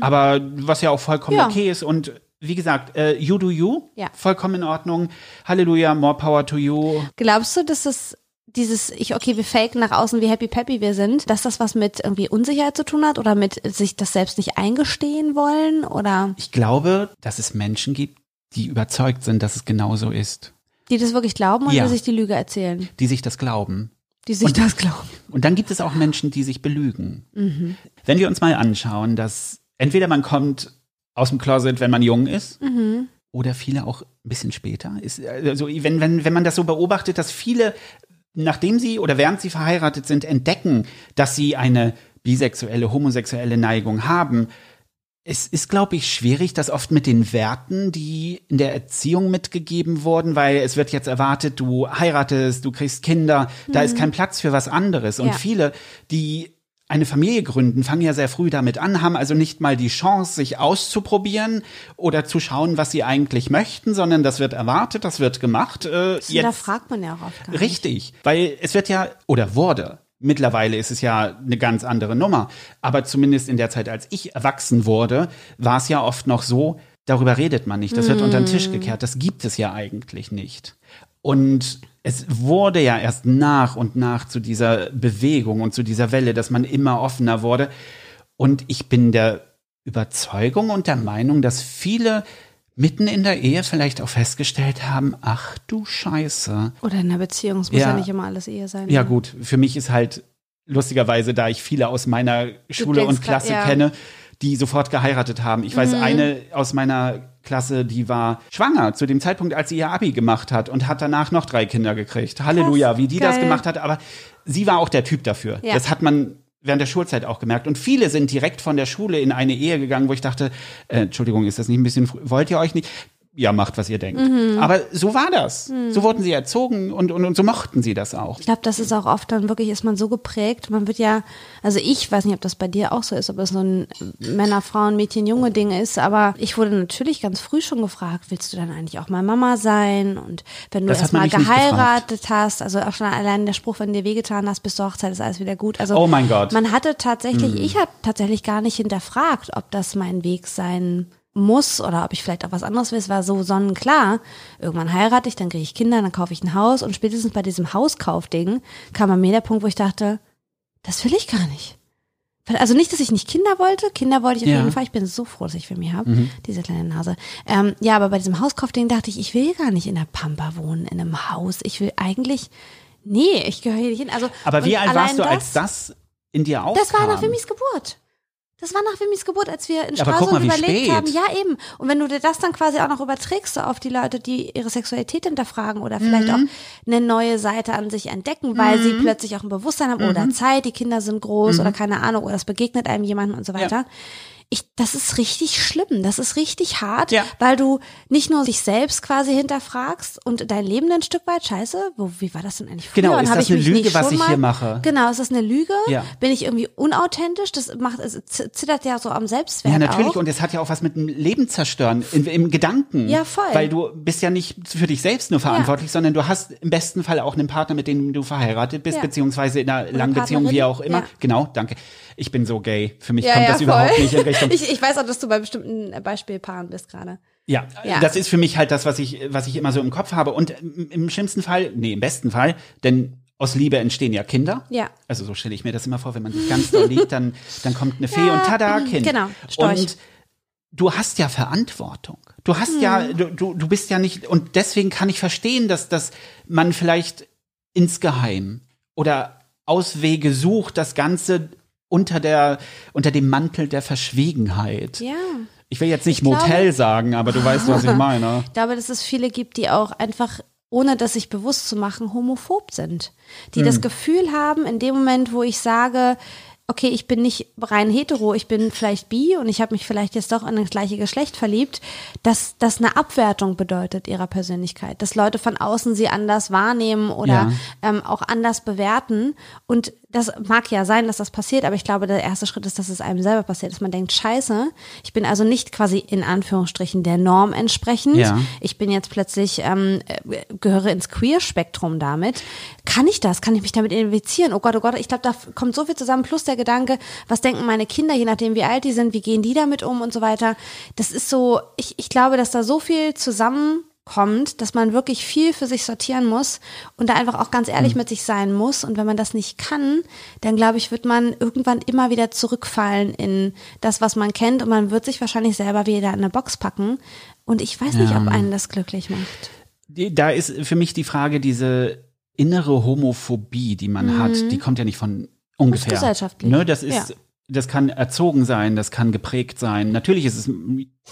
Aber was ja auch vollkommen. Ja. okay ist. Und wie gesagt, äh, you do you. Ja. Vollkommen in Ordnung. Halleluja, more power to you. Glaubst du, dass es dieses, ich, okay, wir faken nach außen, wie happy peppy wir sind, dass das was mit irgendwie Unsicherheit zu tun hat oder mit sich das selbst nicht eingestehen wollen oder Ich glaube, dass es Menschen gibt, die überzeugt sind, dass es genauso ist. die das wirklich glauben oder Ja. die sich die Lüge erzählen? Die sich das glauben. Die sich Und- das glauben. Und dann gibt es auch Menschen, die sich belügen. Mhm. Wenn wir uns mal anschauen, dass entweder man kommt aus dem Closet, wenn man jung ist, Mhm. oder viele auch ein bisschen später. Ist, also wenn, wenn, wenn man das so beobachtet, dass viele, nachdem sie oder während sie verheiratet sind, entdecken, dass sie eine bisexuelle, homosexuelle Neigung haben, es ist, glaube ich, schwierig, das oft mit den Werten, die in der Erziehung mitgegeben wurden, weil es wird jetzt erwartet, du heiratest, du kriegst Kinder, da ist kein Platz für was anderes. Und Ja. viele, die eine Familie gründen, fangen ja sehr früh damit an, haben also nicht mal die Chance, sich auszuprobieren oder zu schauen, was sie eigentlich möchten, sondern das wird erwartet, das wird gemacht. Äh, Da jetzt, fragt man ja auch oft gar nicht. Richtig, weil es wird ja, oder wurde, mittlerweile ist es ja eine ganz andere Nummer, aber zumindest in der Zeit, als ich erwachsen wurde, war es ja oft noch so, darüber redet man nicht, das wird unter den Tisch gekehrt, das gibt es ja eigentlich nicht. Und es wurde ja erst nach und nach zu dieser Bewegung und zu dieser Welle, dass man immer offener wurde. Und ich bin der Überzeugung und der Meinung, dass viele mitten in der Ehe vielleicht auch festgestellt haben, ach du Scheiße. Oder in einer Beziehung, es muss ja. Ja. nicht immer alles Ehe sein. Ja gut, für mich ist halt lustigerweise, da ich viele aus meiner Schule denkst und Klasse ja. kenne, die sofort geheiratet haben. Ich weiß, eine aus meiner Klasse, die war schwanger zu dem Zeitpunkt, als sie ihr Abi gemacht hat und hat danach noch drei Kinder gekriegt. Halleluja, wie die das geil. gemacht hat. Aber sie war auch der Typ dafür. Ja. Das hat man während der Schulzeit auch gemerkt. Und viele sind direkt von der Schule in eine Ehe gegangen, wo ich dachte, äh, Entschuldigung, ist das nicht ein bisschen früh? Wollt ihr euch nicht? Ja, macht, was ihr denkt. Mhm. Aber so war das. So wurden sie erzogen und, und, und so mochten sie das auch. Ich glaube, das ist auch oft dann wirklich, ist man so geprägt, man wird ja, also ich weiß nicht, ob das bei dir auch so ist, ob das so ein Männer, Frauen, Mädchen, Junge Ding ist, aber ich wurde natürlich ganz früh schon gefragt, willst du dann eigentlich auch mal Mama sein? Und wenn du erstmal mich nicht geheiratet hast, also auch schon allein der Spruch, wenn dir wehgetan hast, bis zur Hochzeit ist alles wieder gut. Also Oh mein Gott. man hatte tatsächlich, ich habe tatsächlich gar nicht hinterfragt, ob das mein Weg sein muss oder ob ich vielleicht auch was anderes will. Es war so sonnenklar. Irgendwann heirate ich, dann kriege ich Kinder, dann kaufe ich ein Haus und spätestens bei diesem Hauskaufding kam bei mir der Punkt, wo ich dachte, das will ich gar nicht. Also nicht, dass ich nicht Kinder wollte. Kinder wollte ich auf Ja. jeden Fall. Ich bin so froh, dass ich für mich habe, diese kleine Nase. Ähm, ja, aber bei diesem Hauskaufding dachte ich, ich will gar nicht in der Pampa wohnen, in einem Haus. Ich will eigentlich, nee, ich gehöre hier nicht hin. Also, Aber wie alt warst du, als das in dir aufkam? das war nach Vimis Geburt. Das war nach Vimis Geburt, als wir in Stralsund mal, überlegt spät. haben. Ja, eben. Und wenn du dir das dann quasi auch noch überträgst so auf die Leute, die ihre Sexualität hinterfragen oder vielleicht Mhm. auch eine neue Seite an sich entdecken, weil sie plötzlich auch ein Bewusstsein haben Mhm. oder Zeit, die Kinder sind groß oder keine Ahnung, oder es begegnet einem jemanden und so weiter. Ich, das ist richtig schlimm, das ist richtig hart, Ja. weil du nicht nur dich selbst quasi hinterfragst und dein Leben ein Stück weit scheiße, wo, wie war das denn eigentlich früher? Genau, ist das eine Lüge, was ich mal- hier mache? Genau, ist das eine Lüge? Ja. Bin ich irgendwie unauthentisch? Das macht, es zittert ja so am Selbstwert Ja, natürlich. auch. Und es hat ja auch was mit dem Leben zerstören, im, im Gedanken. Ja, voll. Weil du bist ja nicht für dich selbst nur verantwortlich, sondern du hast im besten Fall auch einen Partner, mit dem du verheiratet bist, Ja. beziehungsweise in einer langen Beziehung, wie auch immer. Ja. Genau, danke. Ich bin so gay. Für mich kommt das überhaupt nicht in Richtung. Ich, ich weiß auch, dass du bei bestimmten Beispielpaaren bist gerade. Ja, Ja. das ist für mich halt das, was ich, was ich immer so im Kopf habe. Und im im schlimmsten Fall, nee, im besten Fall, denn aus Liebe entstehen ja Kinder. Ja. Also so stelle ich mir das immer vor, wenn man sich ganz doll liebt, dann, dann kommt eine Fee Ja, und tada, Kind. genau, Storch. Und du hast ja Verantwortung. Du hast ja, du, du, du bist ja nicht, und deswegen kann ich verstehen, dass, dass man vielleicht insgeheim oder Auswege sucht, das Ganze unter der, unter dem Mantel der Verschwiegenheit. Ja. Ich will jetzt nicht Ich glaube- Motel sagen, aber du weißt, was ich meine. Ich glaube, dass es viele gibt, die auch einfach, ohne das sich bewusst zu machen, homophob sind. Die Hm. das Gefühl haben, in dem Moment, wo ich sage, okay, ich bin nicht rein hetero, ich bin vielleicht bi und ich habe mich vielleicht jetzt doch in das gleiche Geschlecht verliebt, dass das eine Abwertung bedeutet ihrer Persönlichkeit, dass Leute von außen sie anders wahrnehmen oder Ja. ähm, auch anders bewerten. Und das mag ja sein, dass das passiert, aber ich glaube, der erste Schritt ist, dass es einem selber passiert, dass man denkt, scheiße, ich bin also nicht quasi in Anführungsstrichen der Norm entsprechend. Ja. Ich bin jetzt plötzlich, ähm, äh, gehöre ins Queer-Spektrum damit. Kann ich das? Kann ich mich damit identifizieren? Oh Gott, oh Gott, ich glaube, da kommt so viel zusammen, plus der Gedanke, was denken meine Kinder, je nachdem wie alt die sind, wie gehen die damit um und so weiter. Das ist so, ich, ich glaube, dass da so viel zusammenkommt, dass man wirklich viel für sich sortieren muss und da einfach auch ganz ehrlich mit sich sein muss. Und wenn man das nicht kann, dann glaube ich, wird man irgendwann immer wieder zurückfallen in das, was man kennt und man wird sich wahrscheinlich selber wieder in eine Box packen. Und ich weiß nicht, Ja. ob einen das glücklich macht. Da ist für mich die Frage, diese innere Homophobie, die man hat, die kommt ja nicht von ungefähr. Mhm. gesellschaftlich. Ne, das ist, Ja. das kann erzogen sein, das kann geprägt sein. Natürlich ist es,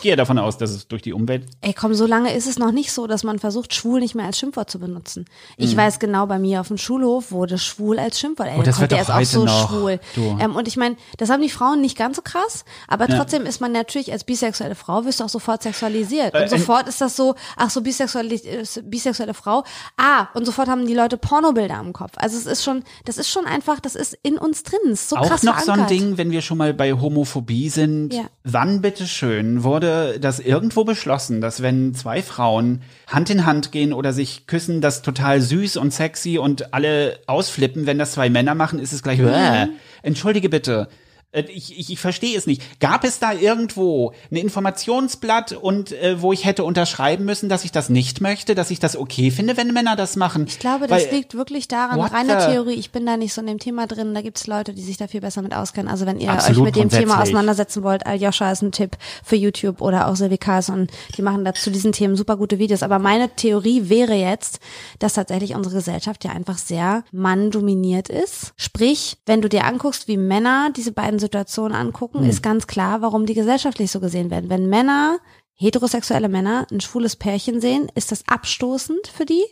gehe davon aus, dass es durch die Umwelt Ey, komm, so lange ist es noch nicht so, dass man versucht, schwul nicht mehr als Schimpfwort zu benutzen. Mhm. Ich weiß genau, bei mir auf dem Schulhof wurde schwul als Schimpfwort. Ey, Oh, das wird der ist auch so noch, schwul. Ähm, und ich meine, das haben die Frauen nicht ganz so krass, aber trotzdem ist man natürlich als bisexuelle Frau, wirst du auch sofort sexualisiert. Äh, Und sofort ist das so, ach so, bisexuelle, äh, bisexuelle Frau. Ah, und sofort haben die Leute Pornobilder im Kopf. Also es ist schon, das ist schon einfach, das ist in uns drin. Ist so auch krass noch so ein verankert. Ding, wenn wir schon mal bei Homophobie sind. Ja. Wann bitteschön wurde das irgendwo beschlossen, dass wenn zwei Frauen Hand in Hand gehen oder sich küssen, das total süß und sexy und alle ausflippen, wenn das zwei Männer machen, ist es gleich, äh, entschuldige bitte. Äh, Ich, ich, ich verstehe es nicht. Gab es da irgendwo ein Informationsblatt und äh, wo ich hätte unterschreiben müssen, dass ich das nicht möchte, dass ich das okay finde, wenn Männer das machen? Ich glaube, das Weil- liegt wirklich daran, reine the- Theorie, ich bin da nicht so in dem Thema drin, da gibt es Leute, die sich da viel besser mit auskennen. Also wenn ihr Absolut, euch mit dem Thema auseinandersetzen wollt, Aljoscha ist ein Tipp für YouTube oder auch Silvi Carlson, die machen da zu diesen Themen super gute Videos. Aber meine Theorie wäre jetzt, dass tatsächlich unsere Gesellschaft ja einfach sehr manndominiert ist. Sprich, wenn du dir anguckst, wie Männer diese beiden Situationen angucken, Hm. ist ganz klar, warum die gesellschaftlich so gesehen werden. Wenn Männer heterosexuelle Männer ein schwules Pärchen sehen, ist das abstoßend für die.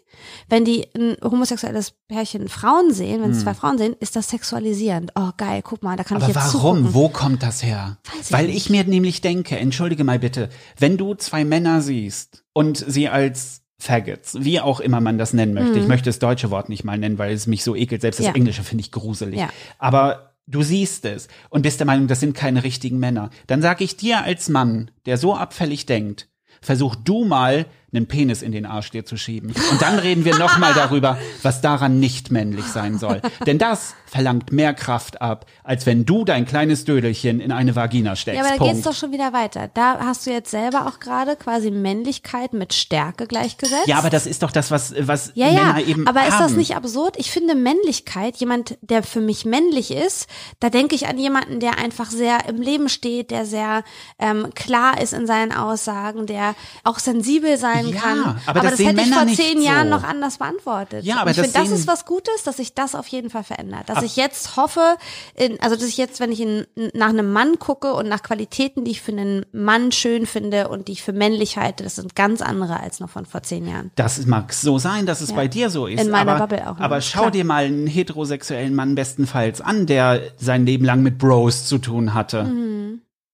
Wenn die ein homosexuelles Pärchen Frauen sehen, wenn sie zwei Frauen sehen, ist das sexualisierend. Oh geil, guck mal, da kann Hm. Aber ich jetzt warum? zugucken. Wo kommt das her? Ich Weil nicht. ich mir nämlich denke, entschuldige mal bitte, wenn du zwei Männer siehst und sie als Faggots, wie auch immer man das nennen möchte. Ich möchte das deutsche Wort nicht mal nennen, weil es mich so ekelt. Selbst das Mhm. Ja. Englische finde ich gruselig. Ja. Aber du siehst es und bist der Meinung, das sind keine richtigen Männer. Dann sage ich dir als Mann, der so abfällig denkt, versuch du mal einen Penis in den Arsch dir zu schieben. Und dann reden wir nochmal darüber, was daran nicht männlich sein soll. Denn das verlangt mehr Kraft ab, als wenn du dein kleines Dödelchen in eine Vagina steckst. Ja, aber da Punkt. geht's doch schon wieder weiter. Da hast du jetzt selber auch gerade quasi Männlichkeit mit Stärke gleichgesetzt. ja, aber das ist doch das, was, was Ja, ja, Männer eben aber ist haben. das nicht absurd? Ich finde Männlichkeit, jemand, der für mich männlich ist, da denke ich an jemanden, der einfach sehr im Leben steht, der sehr ähm, klar ist in seinen Aussagen, der auch sensibel sein Ja, kann. aber das das sehen hätte ich Männer vor nicht zehn Jahren so. noch anders beantwortet. Ja, aber Und ich das finde, das ist was Gutes, dass sich das auf jeden Fall verändert. Dass ich jetzt hoffe, in, also dass ich jetzt, wenn ich in, nach einem Mann gucke und nach Qualitäten, die ich für einen Mann schön finde und die ich für männlich halte, das sind ganz andere als noch von vor zehn Jahren. Das mag so sein, dass es bei dir so ist. In meiner aber, Bubble auch, ne? Aber schau Klar. dir mal einen heterosexuellen Mann bestenfalls an, der sein Leben lang mit Bros zu tun hatte. Mhm.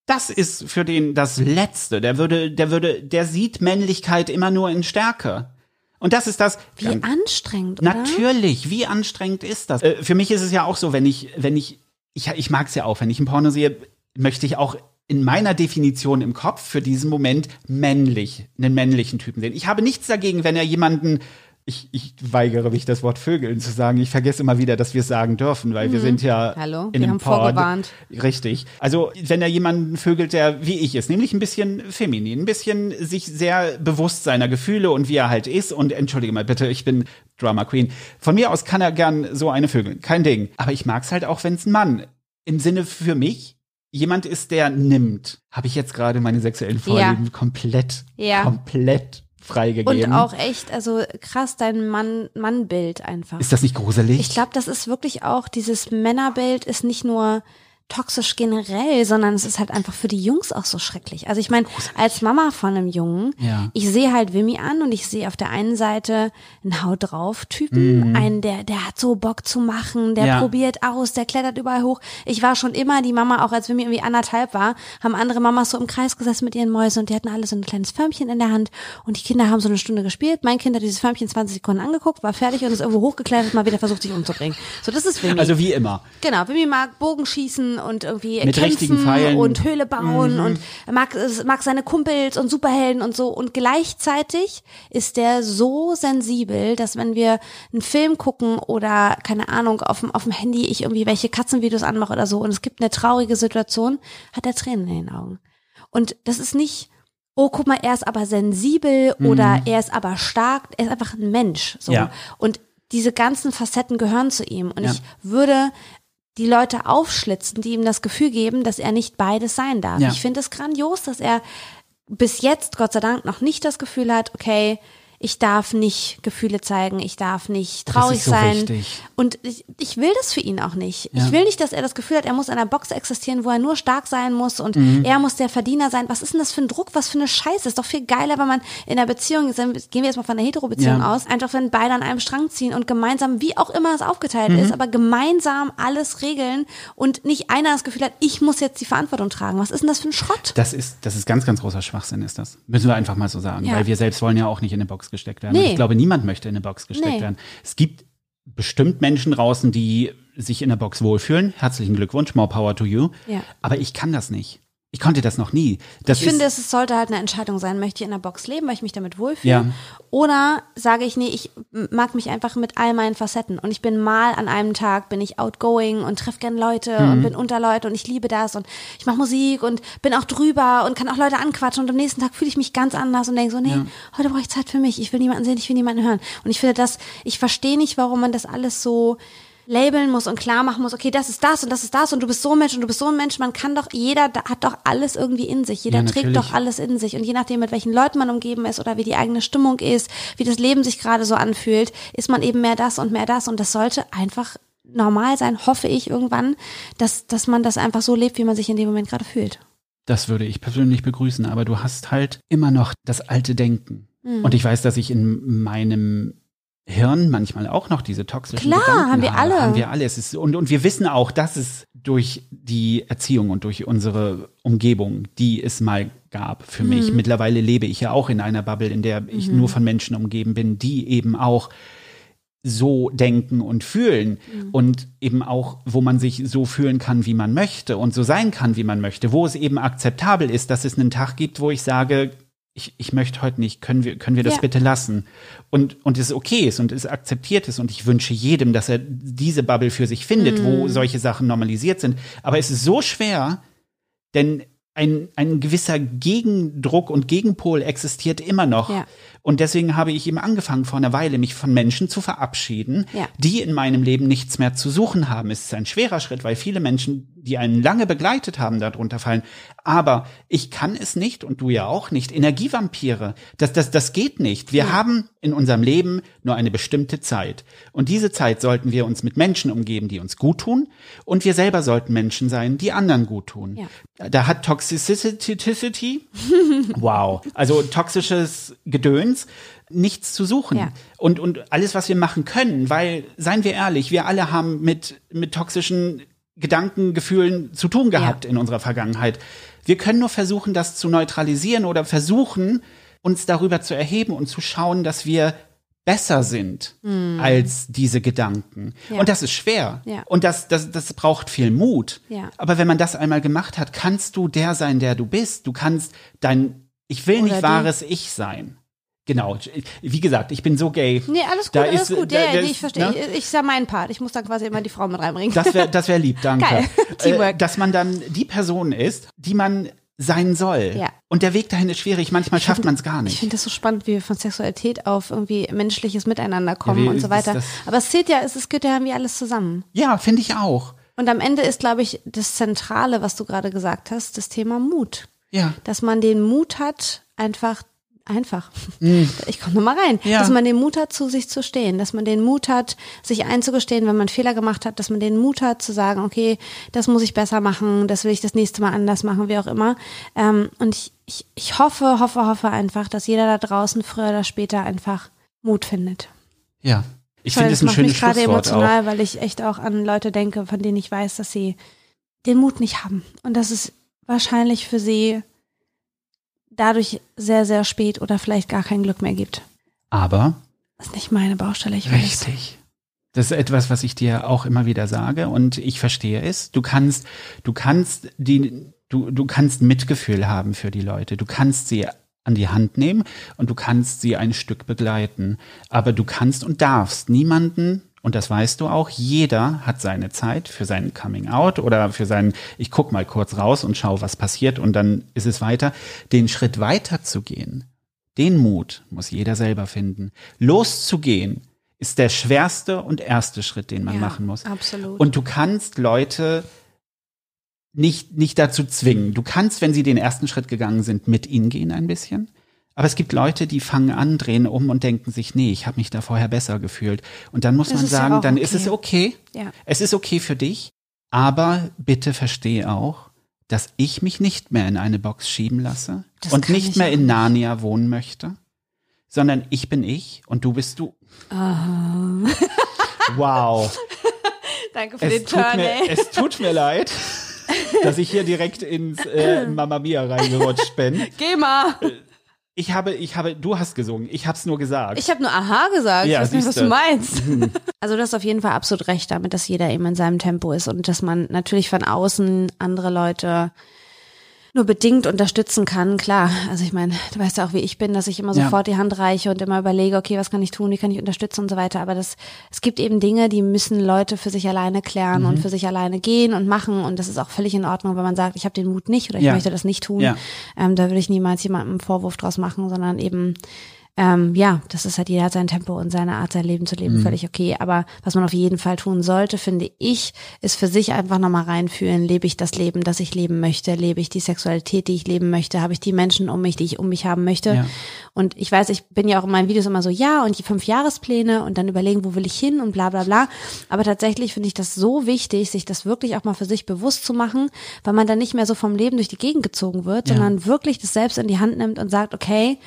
Das ist für den das Letzte. Der würde, der würde, der sieht Männlichkeit immer nur in Stärke. Und das ist das. Wie anstrengend, oder? Natürlich, wie anstrengend ist das? Äh, für mich ist es ja auch so, wenn ich, wenn ich, ich, ich mag es ja auch, wenn ich ein Porno sehe, möchte ich auch in meiner Definition im Kopf für diesen Moment männlich, einen männlichen Typen sehen. Ich habe nichts dagegen, wenn er jemanden, ich, ich weigere mich, das Wort Vögeln zu sagen. Ich vergesse immer wieder, dass wir es sagen dürfen, weil wir sind ja Mhm. Hallo, in wir einem haben Pod. vorgewarnt. Richtig. Also, wenn er jemanden vögelt, der wie ich ist, nämlich ein bisschen feminin, ein bisschen sich sehr bewusst seiner Gefühle und wie er halt ist. Und entschuldige mal bitte, ich bin Drama Queen. Von mir aus kann er gern so eine vögeln. Kein Ding. Aber ich mag's halt auch, wenn's ein Mann im Sinne für mich jemand ist, der nimmt, habe ich jetzt gerade meine sexuellen Vorlieben komplett, Ja. komplett freigegeben. Und auch echt, also krass, dein Mann, Mannbild einfach. ist das nicht gruselig? Ich glaube, das ist wirklich auch, dieses Männerbild ist nicht nur toxisch generell, sondern es ist halt einfach für die Jungs auch so schrecklich. Also ich meine, als Mama von einem Jungen, Ja. ich sehe halt Wimmy an und ich sehe auf der einen Seite einen Haut drauf Typen, einen, der, der hat so Bock zu machen, der Mhm. Ja. probiert aus, der klettert überall hoch. Ich war schon immer die Mama, auch als Wimmy irgendwie anderthalb war, haben andere Mamas so im Kreis gesessen mit ihren Mäusen und die hatten alle so ein kleines Förmchen in der Hand und die Kinder haben so eine Stunde gespielt. Mein Kind hat dieses Förmchen 20 Sekunden angeguckt, war fertig und ist irgendwo hochgeklettert, mal wieder versucht, sich umzubringen. So, das ist Wimmy. also wie immer. Genau, Wimmy mag Bogenschießen und irgendwie Mit kämpfen. Mhm. und Höhle bauen und er mag, mag seine Kumpels und Superhelden und so. Und gleichzeitig ist der so sensibel, dass wenn wir einen Film gucken oder, keine Ahnung, auf dem, auf dem Handy ich irgendwie welche Katzenvideos anmache oder so und es gibt eine traurige Situation, hat er Tränen in den Augen. Und das ist nicht, oh, guck mal, er ist aber sensibel oder er ist aber stark, er ist einfach ein Mensch. So. Mhm. Ja. Und diese ganzen Facetten gehören zu ihm. Und Ja. ich würde die Leute aufschlitzen, die ihm das Gefühl geben, dass er nicht beides sein darf. Ja. Ich finde es grandios, dass er bis jetzt, Gott sei Dank, noch nicht das Gefühl hat, okay, ich darf nicht Gefühle zeigen, ich darf nicht traurig so sein. wichtig. Und ich, ich will das für ihn auch nicht. Ja. Ich will nicht, dass er das Gefühl hat, er muss in einer Box existieren, wo er nur stark sein muss und Mhm. er muss der Verdiener sein. Was ist denn das für ein Druck? Was für eine Scheiße? Ist doch viel geiler, wenn man in einer Beziehung gehen wir jetzt mal von einer Hetero-Beziehung Ja. aus. Einfach, wenn beide an einem Strang ziehen und gemeinsam, wie auch immer es aufgeteilt Mhm. ist, aber gemeinsam alles regeln und nicht einer das Gefühl hat, ich muss jetzt die Verantwortung tragen. Was ist denn das für ein Schrott? Das ist, das ist ganz, ganz großer Schwachsinn, ist das. Müssen wir einfach mal so sagen. Ja. Weil wir selbst wollen ja auch nicht in eine Box gesteckt werden. Nee. Ich glaube, niemand möchte in eine Box gesteckt Nee. werden. Es gibt bestimmt Menschen draußen, die sich in der Box wohlfühlen. Herzlichen Glückwunsch, more power to you. Ja. Aber ich kann das nicht. Ich konnte das noch nie. Das ich finde, es sollte halt eine Entscheidung sein, möchte ich in der Box leben, weil ich mich damit wohlfühle. Ja. Oder sage ich, nee, ich mag mich einfach mit all meinen Facetten. Und ich bin mal an einem Tag, bin ich outgoing und treffe gern Leute Mhm. und bin unter Leute und ich liebe das und ich mache Musik und bin auch drüber und kann auch Leute anquatschen und am nächsten Tag fühle ich mich ganz anders und denke so, nee, Ja. heute brauche ich Zeit für mich. Ich will niemanden sehen, ich will niemanden hören. Und ich finde das, ich verstehe nicht, warum man das alles so labeln muss und klar machen muss, okay, das ist das und das ist das und du bist so ein Mensch und du bist so ein Mensch. Man kann doch, jeder hat doch alles irgendwie in sich. Jeder Ja, trägt doch alles in sich. Und je nachdem, mit welchen Leuten man umgeben ist oder wie die eigene Stimmung ist, wie das Leben sich gerade so anfühlt, ist man eben mehr das und mehr das. Und das sollte einfach normal sein, hoffe ich irgendwann, dass, dass man das einfach so lebt, wie man sich in dem Moment gerade fühlt. das würde ich persönlich begrüßen. Aber du hast halt immer noch das alte Denken. Mhm. Und ich weiß, dass ich in meinem Hirn manchmal auch noch diese toxischen Klar, Gedanken haben wir habe. alle. Haben wir alle. Es ist, und, und wir wissen auch, dass es durch die Erziehung und durch unsere Umgebung, die es mal gab für mich. Mhm. Mittlerweile lebe ich ja auch in einer Bubble, in der ich nur von Menschen umgeben bin, die eben auch so denken und fühlen Mhm. und eben auch, wo man sich so fühlen kann, wie man möchte und so sein kann, wie man möchte, wo es eben akzeptabel ist, dass es einen Tag gibt, wo ich sage, ich, ich möchte heute nicht, können wir, können wir das Ja. bitte lassen? Und, und es okay ist und es akzeptiert ist und ich wünsche jedem, dass er diese Bubble für sich findet, Mhm. wo solche Sachen normalisiert sind. Aber es ist so schwer, denn ein, ein gewisser Gegendruck und Gegenpol existiert immer noch. Ja. Und deswegen habe ich eben angefangen, vor einer Weile mich von Menschen zu verabschieden, Ja. die in meinem Leben nichts mehr zu suchen haben. Es ist ein schwerer Schritt, weil viele Menschen, die einen lange begleitet haben, darunter fallen. Aber ich kann es nicht und du ja auch nicht. Energievampire, das, das, das geht nicht. Wir haben in unserem Leben nur eine bestimmte Zeit. Und diese Zeit sollten wir uns mit Menschen umgeben, die uns gut tun. Und wir selber sollten Menschen sein, die anderen gut tun. Ja. Da hat Toxicity, wow, also toxisches Gedöns, nichts zu suchen. Ja. Und, und alles, was wir machen können, weil, seien wir ehrlich, wir alle haben mit, mit toxischen Gedanken, Gefühlen zu tun gehabt Ja. in unserer Vergangenheit. Wir können nur versuchen, das zu neutralisieren oder versuchen, uns darüber zu erheben und zu schauen, dass wir besser sind als diese Gedanken. Ja. Und das ist schwer. Ja. Und das, das, das braucht viel Mut. Ja. Aber wenn man das einmal gemacht hat, kannst du der sein, der du bist. Du kannst dein, ich will Oder nicht wahres Ich sein. Genau. Wie gesagt, ich bin so gay. Nee, alles gut, Da alles ist- gut. Ja, da ja, nee, ich verstehe. ne? Ich, ich sag meinen Part. Ich muss dann quasi immer die Frau mit reinbringen. Das wäre das wär lieb, danke. Geil. Teamwork. Äh, dass man dann die Person ist, die man sein soll. Ja. Und der Weg dahin ist schwierig. Manchmal schafft man es gar Ich nicht. finde das so spannend, wie wir von Sexualität auf irgendwie menschliches Miteinander kommen wie und so weiter. Aber es zählt ja, es, es gehört ja irgendwie alles zusammen. Ja, finde ich auch. Und am Ende ist, glaube ich, das Zentrale, was du gerade gesagt hast, das Thema Mut. Ja. Dass man den Mut hat, einfach einfach. Ich komme mal rein. Ja. Dass man den Mut hat, zu sich zu stehen, dass man den Mut hat, sich einzugestehen, wenn man Fehler gemacht hat, dass man den Mut hat, zu sagen, okay, das muss ich besser machen, das will ich das nächste Mal anders machen, wie auch immer. Ähm, und ich, ich, ich hoffe, hoffe, hoffe einfach, dass jeder da draußen früher oder später einfach Mut findet. Ja. Ich finde es das ein macht schönes mich gerade Schlusswort auch. emotional, weil ich echt auch an Leute denke, von denen ich weiß, dass sie den Mut nicht haben. Und dass es wahrscheinlich für sie dadurch sehr, sehr spät oder vielleicht gar kein Glück mehr gibt. Aber Das ist nicht meine Baustelle, ich weiß. Richtig. Das ist etwas, was ich dir auch immer wieder sage und ich verstehe es. Du kannst, du kannst die, du, du kannst Mitgefühl haben für die Leute. Du kannst sie an die Hand nehmen und du kannst sie ein Stück begleiten. Aber du kannst und darfst niemanden, und das weißt du auch, jeder hat seine Zeit für sein Coming Out oder für sein, ich guck mal kurz raus und schau, was passiert und dann ist es weiter, den Schritt weiter zu gehen. Den Mut muss jeder selber finden. Loszugehen ist der schwerste und erste Schritt, den man Ja, machen muss. absolut. Und du kannst Leute nicht, nicht dazu zwingen. Du kannst, wenn sie den ersten Schritt gegangen sind, mit ihnen gehen ein bisschen. Aber es gibt Leute, die fangen an, drehen um und denken sich, nee, ich habe mich da vorher besser gefühlt. Und dann muss Das man ist ja sagen, auch dann ist okay. es okay. Ja. Es ist okay für dich, aber bitte verstehe auch, dass ich mich nicht mehr in eine Box schieben lasse Das und nicht ich mehr in. Narnia wohnen möchte, sondern ich bin ich und du bist du. Wow. Danke für Es den tut, Turn, mir, ey. es tut mir leid, dass ich hier direkt ins äh, Mamma Mia reingerutscht bin. Geh mal. Ich habe, ich habe, du hast gesungen, ich habe es nur gesagt. Ich habe nur Aha gesagt. Ja, ich weiß nicht, was du meinst. Also du hast auf jeden Fall absolut recht damit, dass jeder eben in seinem Tempo ist und dass man natürlich von außen andere Leute nur bedingt unterstützen kann, klar. Also ich meine, du weißt ja auch, wie ich bin, dass ich immer Ja. sofort die Hand reiche und immer überlege, okay, was kann ich tun, wie kann ich unterstützen und so weiter. Aber das, es gibt eben Dinge, die müssen Leute für sich alleine klären Mhm. und für sich alleine gehen und machen. Und das ist auch völlig in Ordnung, wenn man sagt, ich habe den Mut nicht oder ich Ja. möchte das nicht tun. Ja. Ähm, da würde ich niemals jemandem einen Vorwurf draus machen, sondern eben ähm, ja, das ist halt, jeder hat sein Tempo und seine Art, sein Leben zu Mhm. leben, völlig okay. Aber was man auf jeden Fall tun sollte, finde ich, ist für sich einfach nochmal reinfühlen, lebe ich das Leben, das ich leben möchte, lebe ich die Sexualität, die ich leben möchte, habe ich die Menschen um mich, die ich um mich haben möchte. Ja. Und ich weiß, ich bin ja auch in meinen Videos immer so, ja, und die fünf Jahrespläne und dann überlegen, wo will ich hin und bla bla bla. Aber tatsächlich finde ich das so wichtig, sich das wirklich auch mal für sich bewusst zu machen, weil man dann nicht mehr so vom Leben durch die Gegend gezogen wird, Ja. sondern wirklich das selbst in die Hand nimmt und sagt, okay,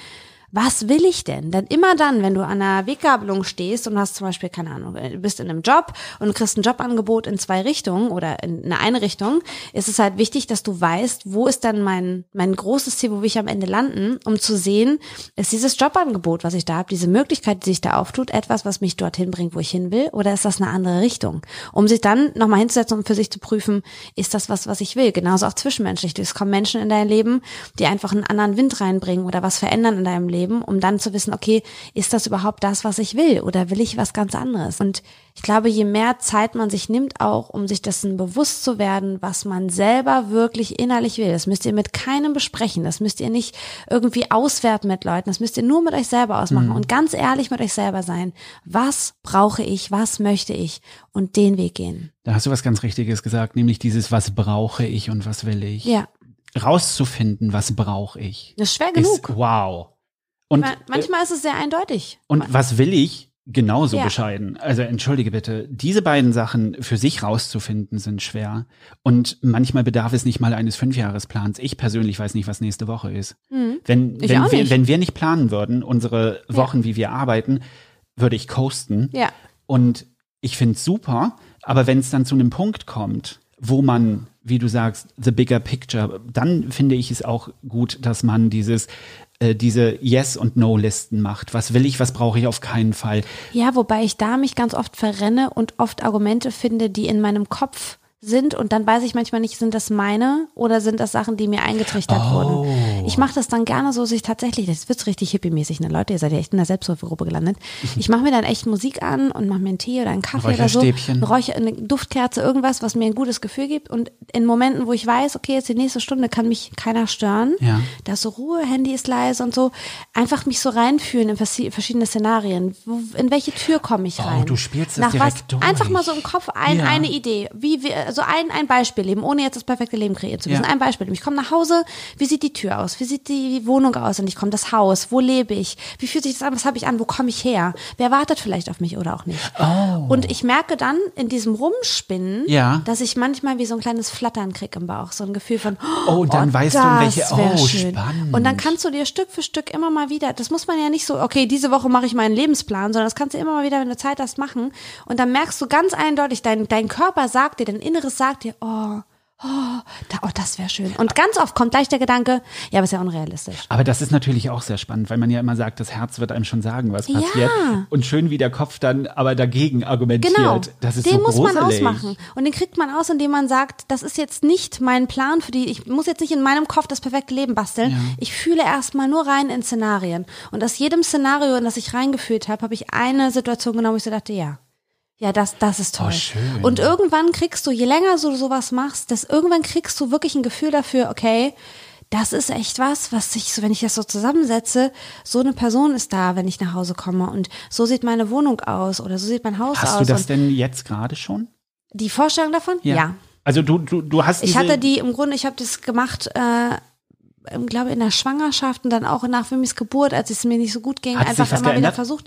was will ich denn? Denn immer dann, wenn du an einer Weggabelung stehst und hast zum Beispiel, keine Ahnung, du bist in einem Job und kriegst ein Jobangebot in zwei Richtungen oder in eine eine Richtung, ist es halt wichtig, dass du weißt, wo ist dann mein, mein großes Ziel, wo will ich am Ende landen, um zu sehen, ist dieses Jobangebot, was ich da habe, diese Möglichkeit, die sich da auftut, etwas, was mich dorthin bringt, wo ich hin will, oder ist das eine andere Richtung? Um sich dann nochmal hinzusetzen und für sich zu prüfen, ist das was, was ich will? Genauso auch zwischenmenschlich. Es kommen Menschen in dein Leben, die einfach einen anderen Wind reinbringen oder was verändern in deinem Leben, um dann zu wissen, okay, ist das überhaupt das, was ich will oder will ich was ganz anderes? Und ich glaube, je mehr Zeit man sich nimmt, auch um sich dessen bewusst zu werden, was man selber wirklich innerlich will, das müsst ihr mit keinem besprechen, das müsst ihr nicht irgendwie auswerten mit Leuten, das müsst ihr nur mit euch selber ausmachen und ganz ehrlich mit euch selber sein. Was brauche ich, was möchte ich und den Weg gehen. Da hast du was ganz Richtiges gesagt, nämlich dieses, was brauche ich und was will ich. Ja, Rauszufinden, was brauche ich. das ist schwer genug. Ist, wow. Und, Ma- Manchmal ist es sehr eindeutig. und was will ich? Genauso Ja. bescheiden. Also entschuldige bitte, diese beiden Sachen für sich rauszufinden sind schwer. Und manchmal bedarf es nicht mal eines Fünfjahresplans. Ich persönlich weiß nicht, was nächste Woche ist. Hm. Wenn, Ich wenn, wir, nicht. wenn wir nicht planen würden, unsere Wochen, wie wir arbeiten, würde ich coasten. Ja. Und ich finde es super, aber wenn es dann zu einem Punkt kommt, wo man, wie du sagst, the bigger picture, dann finde ich es auch gut, dass man dieses äh, diese Yes- und No-Listen macht. Was will ich, was brauche ich auf keinen Fall. Ja, wobei ich da mich ganz oft verrenne und oft Argumente finde, die in meinem Kopf sind und dann weiß ich manchmal nicht, sind das meine oder sind das Sachen, die mir eingetrichtert Oh. wurden. Ich mache das dann gerne so, sich tatsächlich, das wird richtig hippie-mäßig, ne Leute, ihr seid ja echt in der Selbsthilfegruppe gelandet. Ich mache mir dann echt Musik an und mache mir einen Tee oder einen Kaffee oder so, ein Räucher, eine Duftkerze, irgendwas, was mir ein gutes Gefühl gibt und in Momenten, wo ich weiß, okay, jetzt die nächste Stunde kann mich keiner stören, Ja. da ist so Ruhe, Handy ist leise und so, einfach mich so reinfühlen in vers- verschiedene Szenarien. Wo, in welche Tür komme ich Oh, rein? du spielst das Nach direkt was? durch. Einfach mal so im Kopf ein, Ja. eine Idee. Wie, wie so ein, ein Beispiel leben, ohne jetzt das perfekte Leben kreieren zu müssen. Ja. Ein Beispiel. Ich komme nach Hause, wie sieht die Tür aus? Wie sieht die Wohnung aus? Und ich komme das Haus, wo lebe ich? Wie fühlt sich das an? Was habe ich an? Wo komme ich her? Wer wartet vielleicht auf mich oder auch nicht? Und ich merke dann in diesem Rumspinnen, Oh. Ja. dass ich manchmal wie so ein kleines Flattern krieg im Bauch, so ein Gefühl von Oh, und dann weißt du, in welche- oh, schön. spannend. Und dann kannst du dir Stück für Stück immer mal wieder, das muss man ja nicht so, okay, diese Woche mache ich meinen Lebensplan, sondern das kannst du immer mal wieder, wenn du Zeit hast, machen. Und dann merkst du ganz eindeutig, dein, dein Körper sagt dir, dein Inneres sagt dir, oh, oh, da, oh das wäre schön. Und ganz oft kommt gleich der Gedanke, ja, aber ist ja unrealistisch. Aber das ist natürlich auch sehr spannend, weil man ja immer sagt, das Herz wird einem schon sagen, was Ja. passiert. Und schön, wie der Kopf dann aber dagegen argumentiert. Genau, Das ist den so muss gruselig. man ausmachen. Und den kriegt man aus, indem man sagt, das ist jetzt nicht mein Plan für die, ich muss jetzt nicht in meinem Kopf das perfekte Leben basteln. Ich fühle erstmal nur rein in Szenarien. Und aus jedem Szenario, in das ich reingeführt habe, habe ich eine Situation genommen, wo ich so dachte, ja. Ja, das, das ist toll. Oh, schön. Und irgendwann kriegst du, je länger du sowas machst, das irgendwann kriegst du wirklich ein Gefühl dafür, okay, das ist echt was, was ich so, wenn ich das so zusammensetze, so eine Person ist da, wenn ich nach Hause komme und so sieht meine Wohnung aus oder so sieht mein Haus Hast aus. du das denn jetzt gerade schon? die Vorstellung davon? Ja. Also du, du, du hast Ich hatte die im Grunde, ich habe das gemacht, äh, ich glaube in der Schwangerschaft und dann auch nach Mimis Geburt, als es mir nicht so gut ging, Hat einfach immer wieder versucht.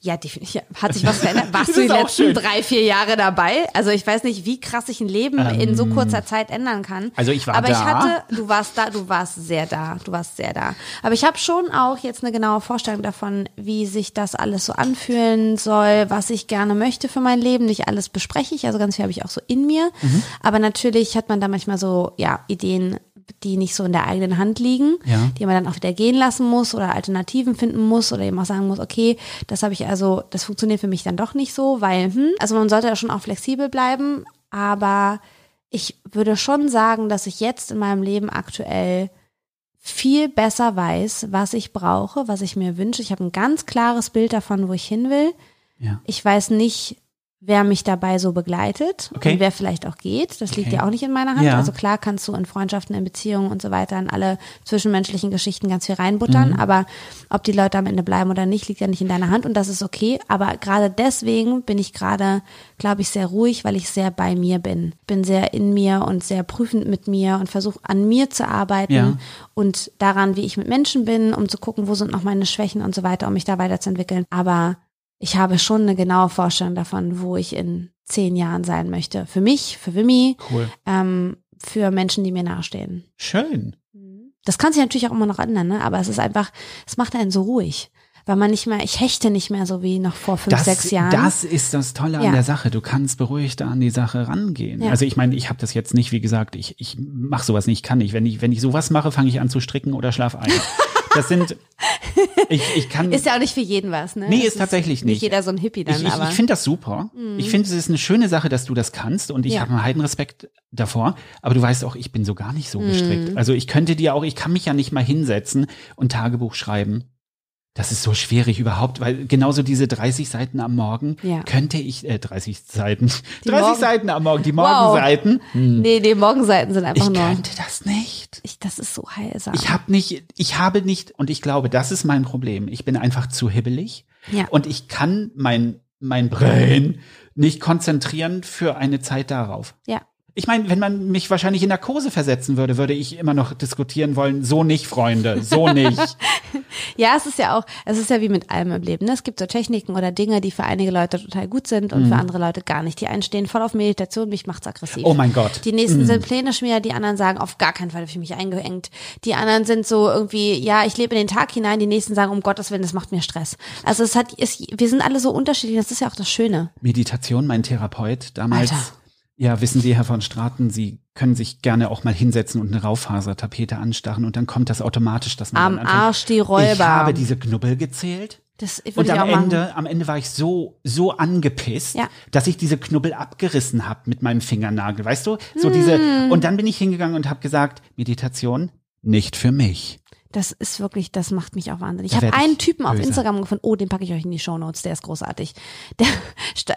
Ja, definitiv. Hat sich was verändert. Warst du die letzten schön. drei, vier Jahre dabei? Also ich weiß nicht, wie krass sich ein Leben in so kurzer Zeit ändern kann. Ähm, Also ich war Aber ich da. hatte, du warst da, du warst sehr da, du warst sehr da. Aber ich habe schon auch jetzt eine genaue Vorstellung davon, wie sich das alles so anfühlen soll, was ich gerne möchte für mein Leben. Nicht alles bespreche ich, also ganz viel habe ich auch so in mir. Mhm. Aber natürlich hat man da manchmal so, ja, Ideen, die nicht so in der eigenen Hand liegen, Ja. die man dann auch wieder gehen lassen muss oder Alternativen finden muss oder eben auch sagen muss, okay, das habe ich also, das funktioniert für mich dann doch nicht so, weil, hm, also man sollte ja schon auch flexibel bleiben, aber ich würde schon sagen, dass ich jetzt in meinem Leben aktuell viel besser weiß, was ich brauche, was ich mir wünsche. Ich habe ein ganz klares Bild davon, wo ich hin will. Ja. Ich weiß nicht, wer mich dabei so begleitet Okay. und wer vielleicht auch geht. Das liegt Okay. ja auch nicht in meiner Hand. Ja. Also klar kannst du in Freundschaften, in Beziehungen und so weiter, in alle zwischenmenschlichen Geschichten ganz viel reinbuttern. Mhm. Aber ob die Leute am Ende bleiben oder nicht, liegt ja nicht in deiner Hand und das ist okay. Aber gerade deswegen bin ich gerade, glaube ich, sehr ruhig, weil ich sehr bei mir bin. Bin sehr in mir und sehr prüfend mit mir und versuche an mir zu arbeiten Ja. und daran, wie ich mit Menschen bin, um zu gucken, wo sind noch meine Schwächen und so weiter, um mich da weiterzuentwickeln. Aber ich habe schon eine genaue Vorstellung davon, wo ich in zehn Jahren sein möchte. Für mich, für Wimmy, Cool. ähm, für Menschen, die mir nahestehen. Schön. Das kann sich natürlich auch immer noch ändern, ne? aber es ist einfach, es macht einen so ruhig. Weil man nicht mehr, ich hechte nicht mehr so wie noch vor fünf, Das, sechs Jahren. das ist das Tolle an Ja. der Sache. Du kannst beruhigter an die Sache rangehen. Ja. Also ich meine, ich habe das jetzt nicht, wie gesagt, ich, ich mache sowas nicht, kann ich. Wenn ich, wenn ich sowas mache, fange ich an zu stricken oder schlaf ein. Das sind, ich, ich kann. ist ja auch nicht für jeden was, ne? Nee, Das ist tatsächlich nicht. Nicht jeder so ein Hippie dann, ich ich. Mhm. ich finde das super. Ich finde, es ist eine schöne Sache, dass du das kannst und ich Ja. habe einen Heidenrespekt davor. Aber du weißt auch, ich bin so gar nicht so Mhm. gestrickt. Also ich könnte dir auch, ich kann mich ja nicht mal hinsetzen und Tagebuch schreiben. Das ist so schwierig überhaupt, weil genauso diese 30 Seiten am Morgen Ja. könnte ich, äh, 30 Seiten, Die 30 Morgen- Seiten am Morgen, die Wow. Morgenseiten. Hm. nee, die Morgenseiten sind einfach Ich nur. könnte das nicht. Ich, das ist so heilsam. Ich habe nicht, ich habe nicht, und ich glaube, das ist mein Problem. Ich bin einfach zu hibbelig. Ja. Und ich kann mein, mein Brain nicht konzentrieren für eine Zeit darauf. ja. Ich meine, wenn man mich wahrscheinlich in Narkose versetzen würde, würde ich immer noch diskutieren wollen, so nicht, Freunde, so nicht. Ja, es ist ja auch, es ist ja wie mit allem im Leben. Ne? Es gibt so Techniken oder Dinge, die für einige Leute total gut sind und für andere Leute gar nicht. Die einen stehen voll auf Meditation, mich macht's aggressiv. Mhm. Oh mein Gott. Die nächsten sind Pläne schmier, die anderen sagen, auf gar keinen Fall für mich eingeengt. Die anderen sind so irgendwie, ja, ich lebe in den Tag hinein, die nächsten sagen, um Gottes Willen, das macht mir Stress. Also es hat, es, wir sind alle so unterschiedlich, das ist ja auch das Schöne. Meditation, mein Therapeut damals. Alter. Ja, wissen Sie, Herr von Straten, Sie können sich gerne auch mal hinsetzen und eine Raufasertapete anstarren und dann kommt das automatisch, dass man Am anfängt. Arsch die Räuber. Ich habe diese Knubbel gezählt. Das Und am machen. Ende, am Ende war ich so, so angepisst, Ja. dass ich diese Knubbel abgerissen habe mit meinem Fingernagel. Weißt du? So diese, Hm. und dann bin ich hingegangen und habe gesagt, Meditation nicht für mich. Das ist wirklich, das macht mich auch wahnsinnig. Ich habe einen Typen auf böse. Instagram gefunden. Oh, den packe ich euch in die Shownotes. Der ist großartig. Der,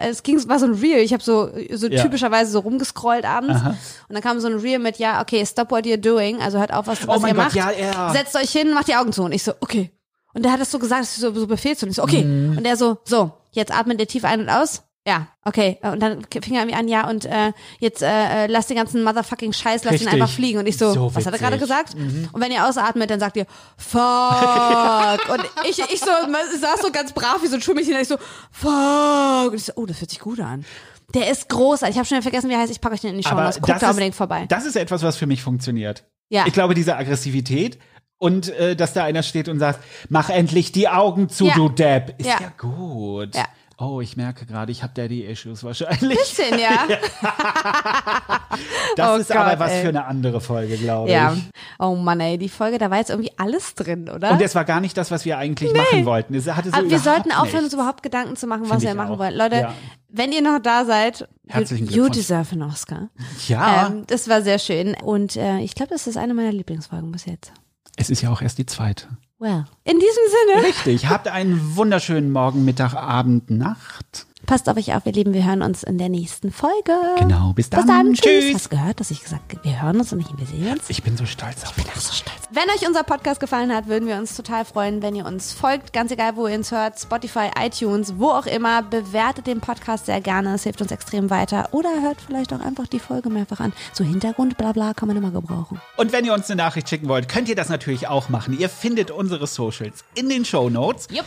es ging, war so ein Reel. Ich habe so, so Ja. typischerweise so rumgescrollt abends. Aha. Und dann kam so ein Reel mit, ja, okay, stop what you're doing. Also hört auf, was, was Oh mein ihr Gott, macht. ja, ja. Setzt euch hin, macht die Augen zu. Und ich so, okay. Und der hat das so gesagt, so, so Befehl zu. Und ich so, okay. Mhm. Und er so, so, jetzt atmet ihr tief ein und aus. Ja, okay. Und dann fing er irgendwie an, ja, und äh, jetzt äh, äh, lass den ganzen motherfucking Scheiß, lass ihn Richtig. einfach fliegen. Und ich so, So was hat er gerade gesagt? Und wenn ihr ausatmet, dann sagt ihr, fuck. und ich, ich so, saß so ganz brav wie so ein Schulmädchen, und ich so, fuck. Und ich so, oh, das hört sich gut an. Der ist großartig. Ich habe schon vergessen, wie er heißt. Ich packe euch den in die Show. Guckt da unbedingt vorbei. Das ist etwas, was für mich funktioniert. Ja. Ich glaube, diese Aggressivität und äh, dass da einer steht und sagt, mach endlich die Augen zu, Ja. du Depp, ist ja, Ja. gut. Ja. Oh, ich merke gerade, ich habe Daddy-Issues wahrscheinlich. Bisschen, ja. Das Oh ist aber Gott, was ey. für eine andere Folge, glaube Ja. ich. Oh Mann, ey, die Folge, da war jetzt irgendwie alles drin, oder? Und es war gar nicht das, was wir eigentlich machen wollten. Es hatte so Aber wir sollten aufhören, uns nichts. überhaupt Gedanken zu machen, was Find wir ich machen auch. wollen. Leute, Ja. wenn ihr noch da seid, Herzlichen you, you deserve an Oscar. Ja, Ähm, das war sehr schön. Und äh, ich glaube, das ist eine meiner Lieblingsfolgen bis jetzt. es ist ja auch erst die zweite. Well. In diesem Sinne, Richtig. Habt einen wunderschönen Morgen, Mittag, Abend, Nacht. Passt auf euch auf, ihr Lieben. Wir hören uns in der nächsten Folge. Genau. Bis dann. Bis dann. Tschüss. Tschüss. Hast du gehört, dass ich gesagt habe, wir hören uns und nicht wir sehen uns? Ich bin so stolz auf dich. bin auch so stolz. Wenn euch unser Podcast gefallen hat, würden wir uns total freuen, wenn ihr uns folgt. Ganz egal, wo ihr uns hört. Spotify, iTunes, wo auch immer. Bewertet den Podcast sehr gerne. Es hilft uns extrem weiter. Oder hört vielleicht auch einfach die Folge mehrfach an. So Hintergrund, bla bla, kann man immer gebrauchen. Und wenn ihr uns eine Nachricht schicken wollt, könnt ihr das natürlich auch machen. Ihr findet unsere Socials in den Show Notes. Jupp.